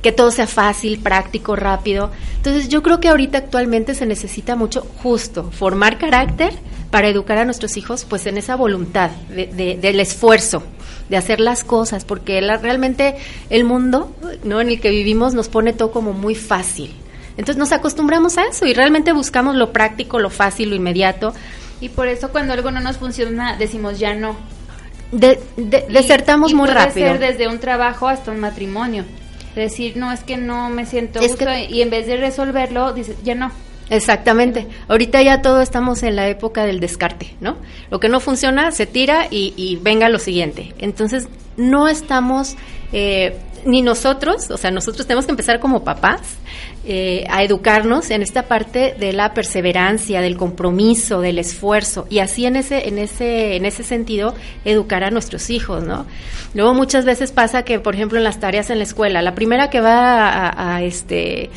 que todo sea fácil, práctico, rápido. Entonces, yo creo que ahorita actualmente se necesita mucho justo formar carácter para educar a nuestros hijos, pues en esa voluntad de- de- del esfuerzo, de hacer las cosas, porque la- realmente el mundo, ¿no? En el que vivimos nos pone todo como muy fácil. Entonces nos acostumbramos a eso y realmente buscamos lo práctico, lo fácil, lo inmediato. Y por eso cuando algo no nos funciona decimos ya no. De- de- Y- desertamos y muy puede rápido. ser desde un trabajo hasta un matrimonio. Decir, no, es que no me siento a Es gusto", que- y en vez de resolverlo, dices, ya no. Exactamente. Ahorita ya todo estamos en la época del descarte, ¿no? Lo que no funciona se tira y, y venga lo siguiente. Entonces, no estamos, eh, ni nosotros, o sea, nosotros tenemos que empezar como papás eh, a educarnos en esta parte de la perseverancia, del compromiso, del esfuerzo y así en ese, en ese, en ese sentido educar a nuestros hijos, ¿no? Luego muchas veces pasa que, por ejemplo, en las tareas en la escuela, la primera que va a, este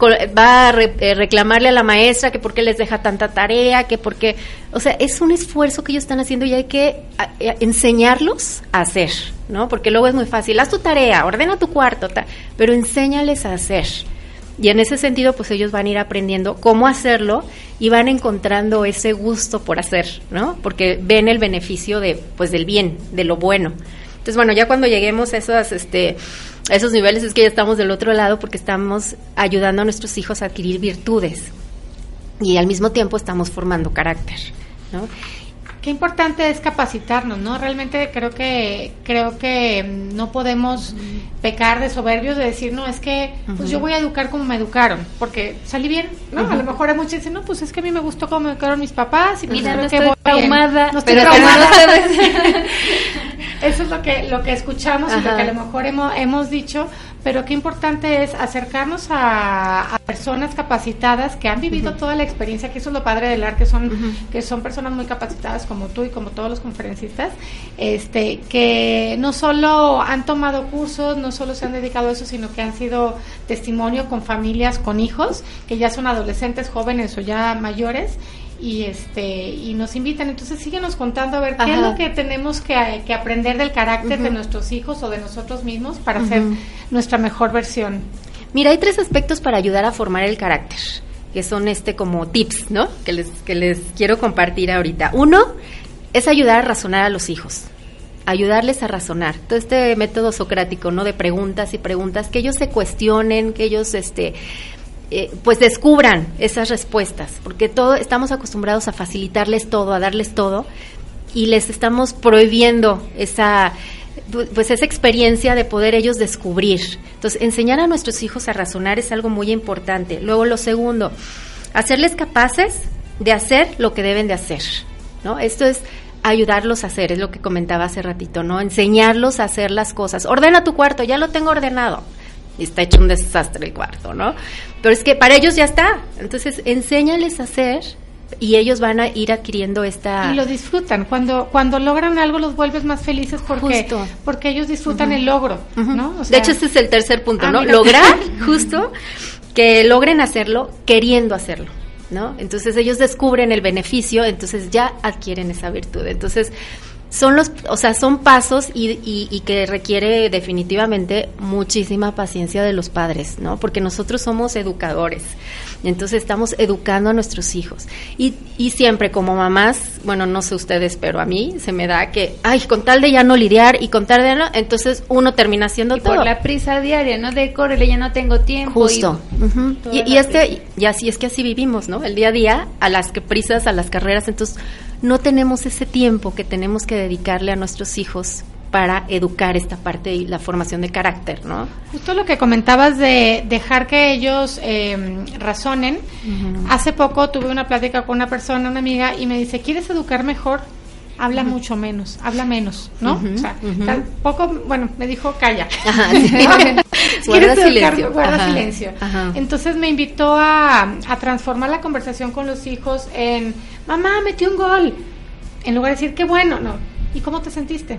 va a eh, reclamarle a la maestra que por qué les deja tanta tarea, que por qué, o sea, es un esfuerzo que ellos están haciendo y hay que eh, enseñarlos a hacer, ¿no? Porque luego es muy fácil, haz tu tarea, ordena tu cuarto, pero enséñales a hacer. Y en ese sentido, pues ellos van a ir aprendiendo cómo hacerlo y van encontrando ese gusto por hacer, ¿no? Porque ven el beneficio de, pues, del bien, de lo bueno. Entonces, bueno, ya cuando lleguemos a esos, este, a esos niveles es que ya estamos del otro lado porque estamos ayudando a nuestros hijos a adquirir virtudes y al mismo tiempo estamos formando carácter, ¿no? Qué importante es capacitarnos, ¿no? Realmente creo que creo que mm, no podemos pecar de soberbios de decir, no, es que pues yo voy a educar como me educaron, porque salí bien, ¿no? A lo mejor hay muchos dicen, no, pues es que a mí me gustó cómo me educaron mis papás y pues Mira, no que estoy traumada, No estoy pero traumada. como Eso es lo que lo que escuchamos y lo que a lo mejor hemos, hemos dicho, pero qué importante es acercarnos a, a personas capacitadas que han vivido toda la experiencia, que eso es lo padre del arte, que son que son personas muy capacitadas como tú y como todos los conferencistas, este que no solo han tomado cursos, no solo se han dedicado a eso, sino que han sido testimonio con familias, con hijos, que ya son adolescentes, jóvenes o ya mayores y este y nos invitan entonces síguenos contando a ver qué es lo que tenemos que, que aprender del carácter de nuestros hijos o de nosotros mismos para ser Ujú. nuestra mejor versión Mira, hay tres aspectos para ayudar a formar el carácter, que son este como tips, ¿no? Que les, que les quiero compartir ahorita. Uno es ayudar a razonar a los hijos, ayudarles a razonar. Todo este método socrático, ¿no? De preguntas y preguntas, que ellos se cuestionen, que ellos, este, eh, pues descubran esas respuestas, porque todo estamos acostumbrados a facilitarles todo, a darles todo, y les estamos prohibiendo esa pu- pues esa experiencia de poder ellos descubrir. Entonces, enseñar a nuestros hijos a razonar es algo muy importante. Luego, lo segundo, hacerles capaces de hacer lo que deben de hacer, ¿no? Esto es ayudarlos a hacer, es lo que comentaba hace ratito, ¿no? Enseñarlos a hacer las cosas. Ordena tu cuarto, ya lo tengo ordenado. Y está hecho un desastre el cuarto, ¿no? Pero es que para ellos ya está. Entonces, enséñales a hacer y ellos van a ir adquiriendo esta... y lo disfrutan cuando cuando logran algo los vuelves más felices porque Justo. porque ellos disfrutan el logro no O de hecho, este es el tercer punto, Ah, ¿no? mira. Lograr justo que logren hacerlo queriendo hacerlo, ¿no? Entonces ellos descubren el beneficio, entonces ya adquieren esa virtud. Entonces, son los, o sea, son pasos y, y- y que requiere definitivamente muchísima paciencia de los padres, ¿no? Porque nosotros somos educadores, entonces estamos educando a nuestros hijos. Y, y siempre como mamás, bueno, no sé ustedes, pero a mí se me da que, ay, con tal de ya no lidiar y con tal de no, entonces uno termina haciendo Y todo. por la prisa diaria, ¿no? De córrele, ya no tengo tiempo. Justo. y- Ujú. toda Y, este, prisa. y así es que así vivimos, ¿no? El día a día, a las que prisas, a las carreras, entonces no tenemos ese tiempo que tenemos que dedicarle a nuestros hijos para educar esta parte y la formación de carácter, ¿no? Justo lo que comentabas de dejar que ellos eh, razonen. Hace poco tuve una plática con una persona, una amiga, y me dice, ¿quieres educar mejor? Habla mucho menos, habla menos, ¿no? O sea, tampoco, bueno, me dijo, calla. Ajá, sí. ¿Quieres Guarda educar? silencio. Guarda Ajá, silencio. ajá. Entonces me invitó a, a transformar la conversación con los hijos en, mamá, metí un gol. En lugar de decir, qué bueno, no. ¿Y cómo te sentiste?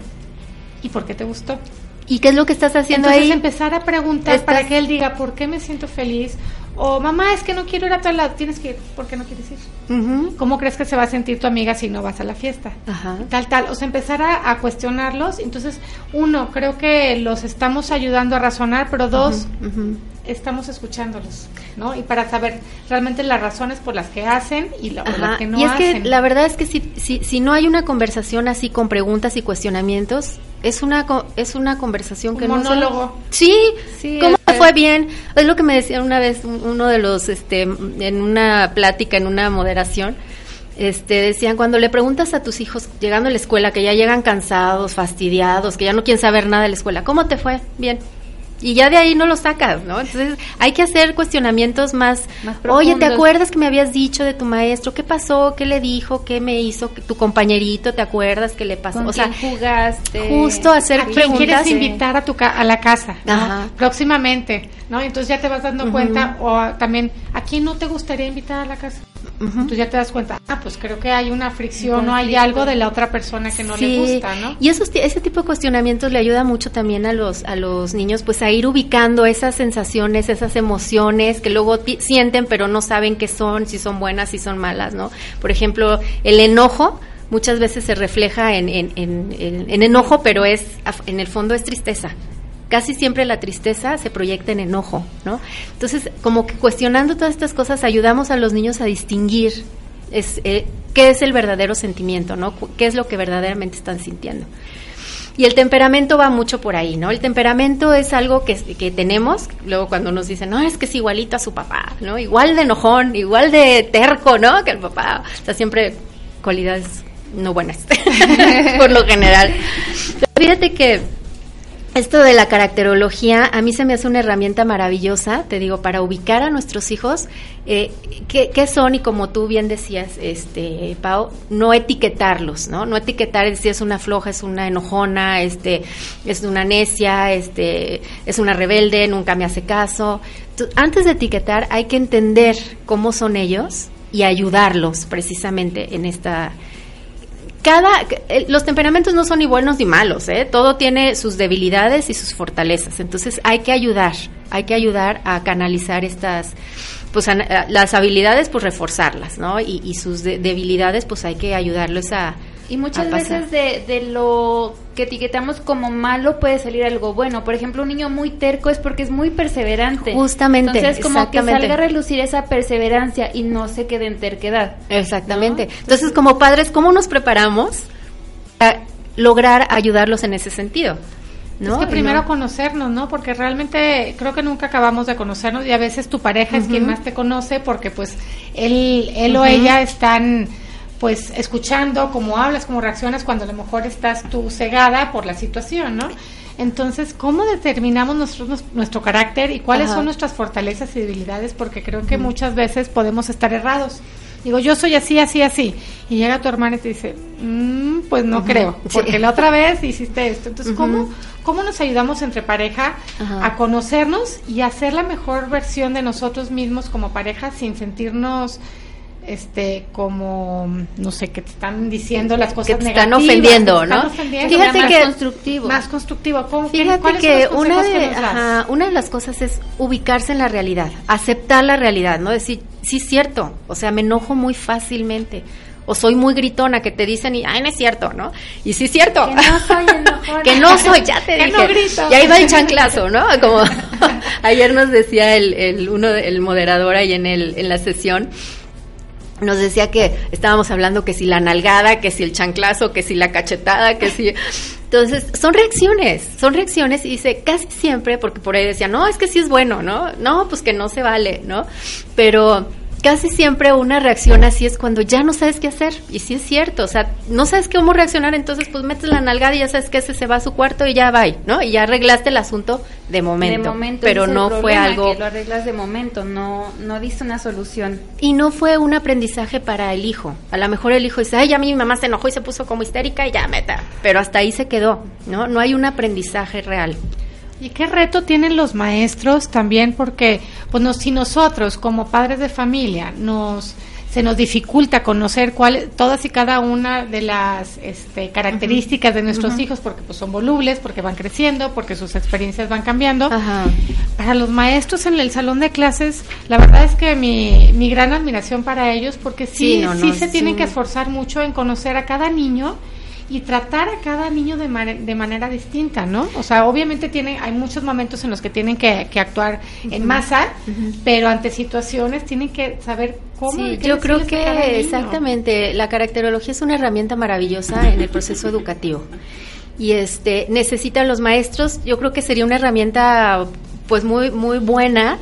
¿Y por qué te gustó? ¿Y qué es lo que estás haciendo Entonces ahí? empezar a preguntar Estás- para que él diga, ¿por qué me siento feliz? O, mamá, es que no quiero ir a tal lado. Tienes que ir. ¿Por qué no quieres ir? ¿Cómo crees que se va a sentir tu amiga si no vas a la fiesta? Ajá. Tal, tal. O sea, empezar a, a cuestionarlos. Entonces, uno, creo que los estamos ayudando a razonar, pero dos. Estamos escuchándolos, ¿no? Y para saber realmente las razones por las que hacen y lo- las que no y es hacen. que la verdad es que si, si, si no hay una conversación así con preguntas y cuestionamientos, es una es una conversación Un que no se- monólogo. Sí, Sí, ¿cómo es- te fue bien? Es lo que me decía una vez un- uno de los este en una plática en una moderación este, decían, cuando le preguntas a tus hijos llegando a la escuela, que ya llegan cansados, fastidiados, que ya no quieren saber nada de la escuela, ¿cómo te fue? Bien. Y ya de ahí no lo sacas, ¿no? Entonces hay que hacer cuestionamientos más, Más oye, ¿te acuerdas que me habías dicho de tu maestro? ¿Qué pasó? ¿Qué le dijo? ¿Qué me hizo? ¿Tu compañerito? ¿Te acuerdas que le pasó? ¿Con O sea, quién jugaste? justo hacer ¿A quién preguntas. quieres invitar a tu ca- a la casa ¿no? Próximamente no entonces ya te vas dando cuenta o a- también a quién no te gustaría invitar a la casa Ujú. entonces ya te das cuenta ah pues creo que hay una fricción o hay algo de la otra persona que no le Sí, gusta no Y esos, ese tipo de cuestionamientos le ayuda mucho también a los, a los niños pues a ir ubicando esas sensaciones, esas emociones que luego sienten pero no saben qué son, si son buenas, si son malas, ¿no? Por ejemplo, el enojo muchas veces se refleja en, en, en- en- en enojo, pero es en el fondo es tristeza. Casi siempre la tristeza se proyecta en enojo, ¿no? Entonces, como que cuestionando todas estas cosas ayudamos a los niños a distinguir es, eh, qué es el verdadero sentimiento, ¿no? ¿Qué es lo que verdaderamente están sintiendo? Y el temperamento va mucho por ahí, ¿no? El temperamento es algo que, que tenemos, luego cuando nos dicen, no, es que es igualito a su papá, ¿no? Igual de enojón, igual de terco, ¿no? Que el papá, o sea, siempre cualidades no buenas, por lo general. Fíjate que esto de la caracterología a mí se me hace una herramienta maravillosa, te digo, para ubicar a nuestros hijos eh, qué, qué son y como tú bien decías, este, Pau, no etiquetarlos, ¿no? No etiquetar si es una floja, es una enojona, este, es una necia, este, es una rebelde, nunca me hace caso. Antes de etiquetar hay que entender cómo son ellos y ayudarlos precisamente en esta cada eh, los temperamentos no son ni buenos ni malos, ¿eh? Todo tiene sus debilidades y sus fortalezas. Entonces hay que ayudar, hay que ayudar a canalizar estas pues a- las habilidades pues reforzarlas, ¿no? Y, y sus de- debilidades pues hay que ayudarlos a Y muchas a pasar. veces de, de lo que etiquetamos como malo puede salir algo bueno. Por ejemplo, un niño muy terco es porque es muy perseverante. Justamente, Entonces, como que salga a relucir esa perseverancia y no se quede en terquedad. Exactamente. Entonces, como padres, ¿cómo nos preparamos para lograr ayudarlos en ese sentido? ¿no? Es que primero no- conocernos, ¿no? Porque realmente creo que nunca acabamos de conocernos y a veces tu pareja es quien más te conoce porque pues él, él o ella están pues escuchando cómo hablas, cómo reaccionas cuando a lo mejor estás tú cegada por la situación, ¿no? Entonces, ¿cómo determinamos nosotros nos- nuestro carácter y cuáles Ajá. son nuestras fortalezas y debilidades? Porque creo que muchas veces podemos estar errados. Digo, yo soy así, así, así. Y llega tu hermana y te dice, "Mm, pues no creo, Sí. porque la otra vez hiciste esto. Entonces. ¿cómo, ¿cómo nos ayudamos entre pareja a conocernos y a hacer la mejor versión de nosotros mismos como pareja sin sentirnos este como no sé que te están diciendo las cosas te están negativas, ofendiendo, que te están ¿no? ofendiendo. Fíjate más que- constructivo. más constructivo ¿Cómo, Fíjate son que los una de, que ajá, una de las cosas es ubicarse en la realidad, aceptar la realidad, ¿no? Decir, sí es cierto, o sea, me enojo muy fácilmente. O soy muy gritona, que te dicen, y, ay, no es cierto, ¿no? Y sí es cierto. Que no soy enojona. que no soy, ya te Que dije. no grito. Y ahí va el chanclazo, ¿no? Como ayer nos decía el, el uno el moderador ahí en el en la sesión nos decía que estábamos hablando que si la nalgada, que si el chanclazo, que si la cachetada, que si entonces son reacciones, son reacciones y dice casi siempre porque por ahí decía, "No, es que sí es bueno, ¿no? No, pues que no se vale, ¿no?" Pero casi siempre una reacción así es cuando ya no sabes qué hacer. Y sí es cierto, o sea, no sabes cómo reaccionar, entonces pues metes la nalgada y ya sabes que ese se va a su cuarto y ya va, ¿no? Y ya arreglaste el asunto de momento. de momento. pero no fue algo que lo arreglas de momento, no, no diste una solución. y no fue un aprendizaje para el hijo. A lo mejor el hijo dice, ay, ya mi mamá se enojó y se puso como histérica y ya meta. Pero hasta ahí se quedó, ¿no? No hay un aprendizaje real. ¿Y qué reto tienen los maestros también? Porque pues nos- si nosotros como padres de familia nos se nos dificulta conocer cuál, todas y cada una de las este, características de nuestros hijos, porque pues, son volubles, porque van creciendo, porque sus experiencias van cambiando. Ajá. Para los maestros en el salón de clases, la verdad es que mi, mi gran admiración para ellos, porque sí, Sí, no, sí no, se es tienen que esforzar mucho en conocer a cada niño y tratar a cada niño de, mane- de manera distinta, ¿no? O sea, obviamente tiene, hay muchos momentos en los que tienen que, que actuar en masa, pero ante situaciones tienen que saber cómo. Sí, yo creo que exactamente la caracterología es una herramienta maravillosa en el proceso educativo. Y este necesitan los maestros, yo creo que sería una herramienta pues muy muy buena,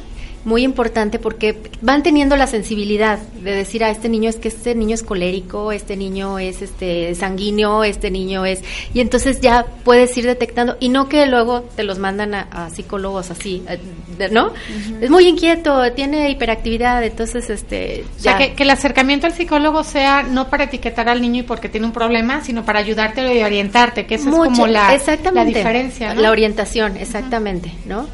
muy importante porque van teniendo la sensibilidad de decir a este niño es que este niño es colérico, este niño es este sanguíneo, este niño es y entonces ya puedes ir detectando y no que luego te los mandan a, a psicólogos así, eh, ¿no? Es muy inquieto, tiene hiperactividad, entonces este O sea, ya. que, que el acercamiento al psicólogo sea no para etiquetar al niño y porque tiene un problema, sino para ayudarte y orientarte, que esa es como la, exactamente, la diferencia. ¿no? La orientación, exactamente, ¿no?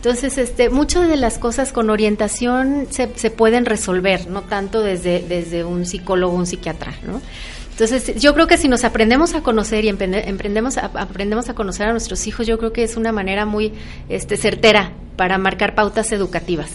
Entonces, este, muchas de las cosas con orientación se, se pueden resolver, no tanto desde, desde un psicólogo o un psiquiatra, ¿no? Entonces, yo creo que si nos aprendemos a conocer y emprende- emprendemos a, aprendemos a conocer a nuestros hijos, yo creo que es una manera muy este, certera para marcar pautas educativas,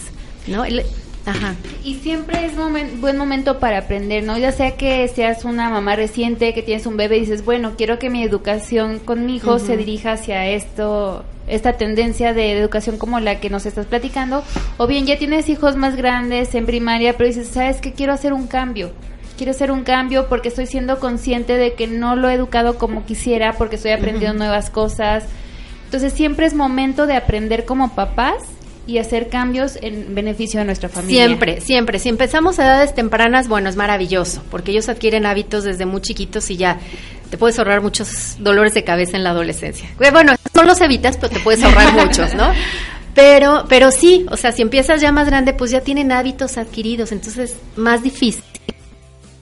¿no? El- ajá. Y siempre es momen- buen momento para aprender, ¿no? Ya sea que seas una mamá reciente, que tienes un bebé y dices, bueno, quiero que mi educación con mi hijo se dirija hacia esto, esta tendencia de educación como la que nos estás platicando, o bien ya tienes hijos más grandes en primaria, pero dices, ¿sabes qué? Quiero hacer un cambio. Quiero hacer un cambio porque estoy siendo consciente de que no lo he educado como quisiera, porque estoy aprendiendo nuevas cosas. Entonces siempre es momento de aprender como papás y hacer cambios en beneficio de nuestra familia. Siempre, siempre. Si empezamos a edades tempranas, bueno, es maravilloso, porque ellos adquieren hábitos desde muy chiquitos y ya te puedes ahorrar muchos dolores de cabeza en la adolescencia. Bueno, no los evitas, pero te puedes ahorrar muchos, ¿no? Pero, pero sí, o sea, si empiezas ya más grande, pues ya tienen hábitos adquiridos, entonces más difícil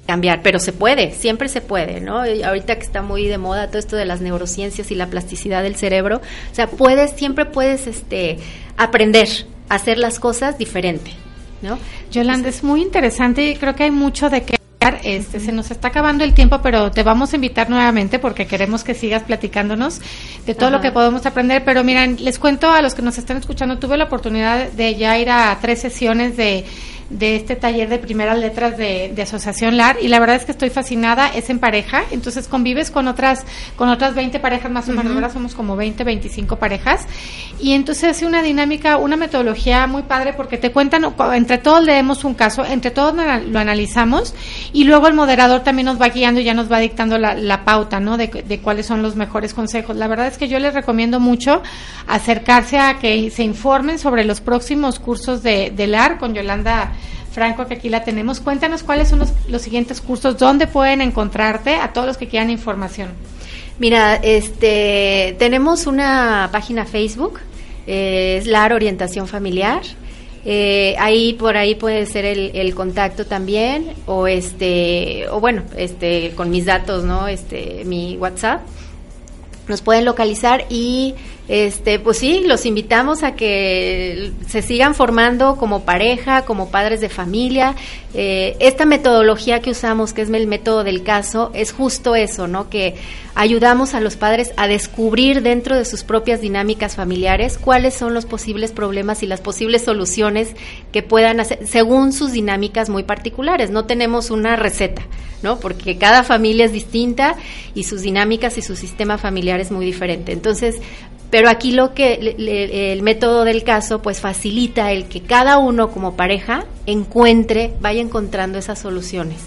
cambiar, pero se puede, siempre se puede, ¿no? Y ahorita que está muy de moda todo esto de las neurociencias y la plasticidad del cerebro, o sea, puedes, siempre puedes, este, aprender a hacer las cosas diferente, ¿no? Yolanda, es muy interesante y creo que hay mucho de qué hablar. este, se nos está acabando el tiempo, pero te vamos a invitar nuevamente porque queremos que sigas platicándonos de todo lo que podemos aprender. Pero miren, les cuento a los que nos están escuchando, tuve la oportunidad de ya ir a tres sesiones de, de este taller de primeras letras de, de Asociación LAR y la verdad es que estoy fascinada, es en pareja, entonces convives con otras con otras 20 parejas más o menos, ahora somos como 20, 25 parejas y entonces hace una dinámica, una metodología muy padre porque te cuentan, entre todos leemos un caso, entre todos lo anal- lo analizamos y luego el moderador también nos va guiando y ya nos va dictando la, la pauta, ¿no? De, de cuáles son los mejores consejos. La verdad es que yo les recomiendo mucho acercarse a que se informen sobre los próximos cursos de, de LAR con Yolanda Franco, que aquí la tenemos. Cuéntanos cuáles son los, los siguientes cursos, dónde pueden encontrarte a todos los que quieran información. Mira, este, tenemos una página Facebook, eh, es LAR Orientación Familiar. Eh, ahí por ahí puede ser el, el contacto también o este o bueno este con mis datos no este mi WhatsApp nos pueden localizar y Este, pues sí, los invitamos a que se sigan formando como pareja, como padres de familia. Eh, esta metodología que usamos, que es el método del caso, es justo eso, ¿no? Que ayudamos a los padres a descubrir dentro de sus propias dinámicas familiares cuáles son los posibles problemas y las posibles soluciones que puedan hacer según sus dinámicas muy particulares. No tenemos una receta, ¿no? Porque cada familia es distinta y sus dinámicas y su sistema familiar es muy diferente. Entonces, pero aquí lo que le- el método del caso pues facilita el que cada uno como pareja encuentre, vaya encontrando esas soluciones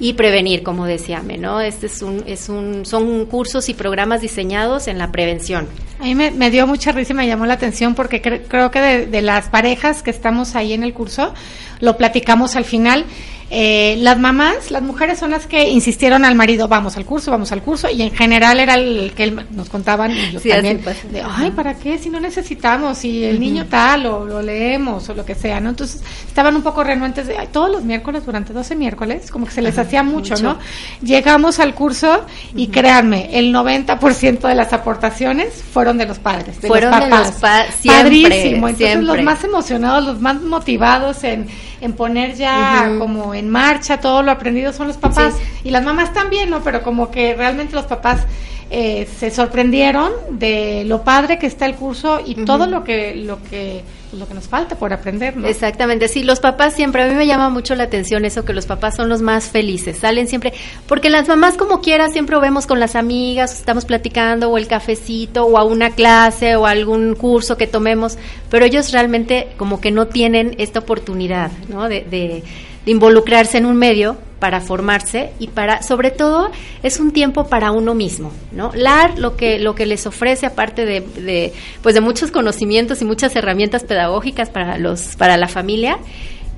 y prevenir, como decía Me, ¿no? Este es un, es un, son cursos y programas diseñados en la prevención. A mí me, dio mucha risa y me llamó la atención porque cre- creo que de las parejas que estamos ahí en el curso, lo platicamos al final. Eh, las mamás, las mujeres son las que insistieron al marido, vamos al curso, vamos al curso, y en general era el que él- nos contaban, y yo Sí, también, de, ay, ¿para qué? Si no necesitamos, si el niño tal, o lo leemos, o lo que sea, ¿no? Entonces, estaban un poco renuentes de, ay, todos los miércoles, durante 12 miércoles, como que se les hacía mucho, mucho. ¿no? Llegamos al curso y créanme, el 90% de las aportaciones fueron de los padres, de Fueron los de papás. los pa- siempre, Padrísimo. Entonces siempre. los más emocionados, los más motivados en, en poner ya como en marcha todo lo aprendido son los papás. Y las mamás también, ¿no? Pero como que realmente los papás eh, se sorprendieron de lo padre que está el curso y todo lo que, lo que, lo que nos falta por aprender, ¿no? Exactamente, sí, los papás siempre, a mí me llama mucho la atención eso, que los papás son los más felices, salen siempre, porque las mamás como quiera siempre vemos con las amigas, estamos platicando, o el cafecito, o a una clase, o a algún curso que tomemos, pero ellos realmente como que no tienen esta oportunidad, ¿no? De, de- de involucrarse en un medio para formarse y para, sobre todo, es un tiempo para uno mismo, ¿no? LAR lo que, lo que les ofrece, aparte de, de, pues de muchos conocimientos y muchas herramientas pedagógicas para los, para la familia,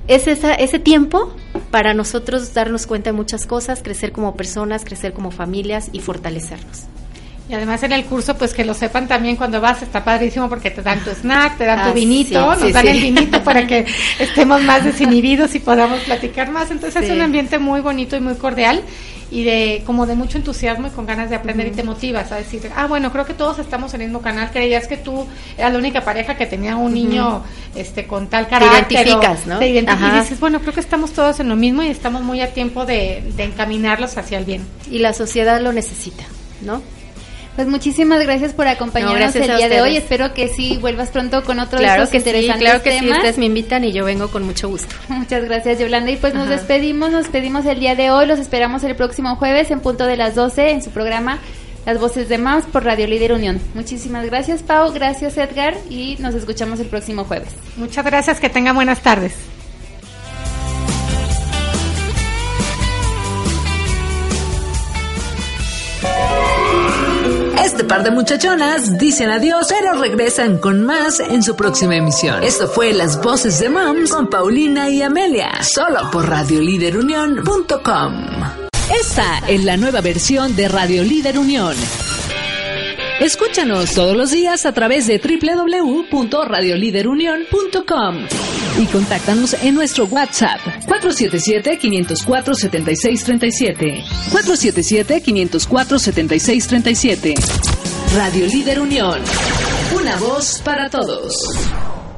es esa, ese tiempo para nosotros darnos cuenta de muchas cosas, crecer como personas, crecer como familias y fortalecernos. Y además en el curso, pues que lo sepan también cuando vas, está padrísimo porque te dan tu snack, te dan Ah, tu vinito, sí, nos sí, dan sí. el vinito para que estemos más desinhibidos y podamos platicar más. Entonces es un ambiente muy bonito y muy cordial y de como de mucho entusiasmo y con ganas de aprender y te motivas a decir, ah, bueno, creo que todos estamos en el mismo canal, creías que tú eras la única pareja que tenía un niño este con tal carácter. o identificas, ¿no? Te identificas y dices, bueno, creo que estamos todos en lo mismo y estamos muy a tiempo de, de encaminarlos hacia el bien. Y la sociedad lo necesita, ¿no? Pues muchísimas gracias por acompañarnos No, gracias el día de hoy. Espero que sí vuelvas pronto con otros de Claro estos que sí, interesantes claro que sí, ustedes me invitan y yo vengo con mucho gusto. Muchas gracias, Yolanda. Y pues nos Ajá. despedimos, nos despedimos el día de hoy. Los esperamos el próximo jueves en punto de las 12 en su programa Las Voces de Moms por Radio Líder Unión. Muchísimas gracias, Pau. Gracias, Edgar. Y nos escuchamos el próximo jueves. Muchas gracias, que tengan buenas tardes. Este par de muchachonas dicen adiós, pero regresan con más en su próxima emisión. Esto fue Las Voces de Moms con Paulina y Amelia, solo por radioliderunión.com. Esta es la nueva versión de Radio Líder Unión. Escúchanos todos los días a través de www.radioliderunión.com y contáctanos en nuestro WhatsApp 477-504-7637. 477-504-7637. Radio Líder Unión. Una voz para todos.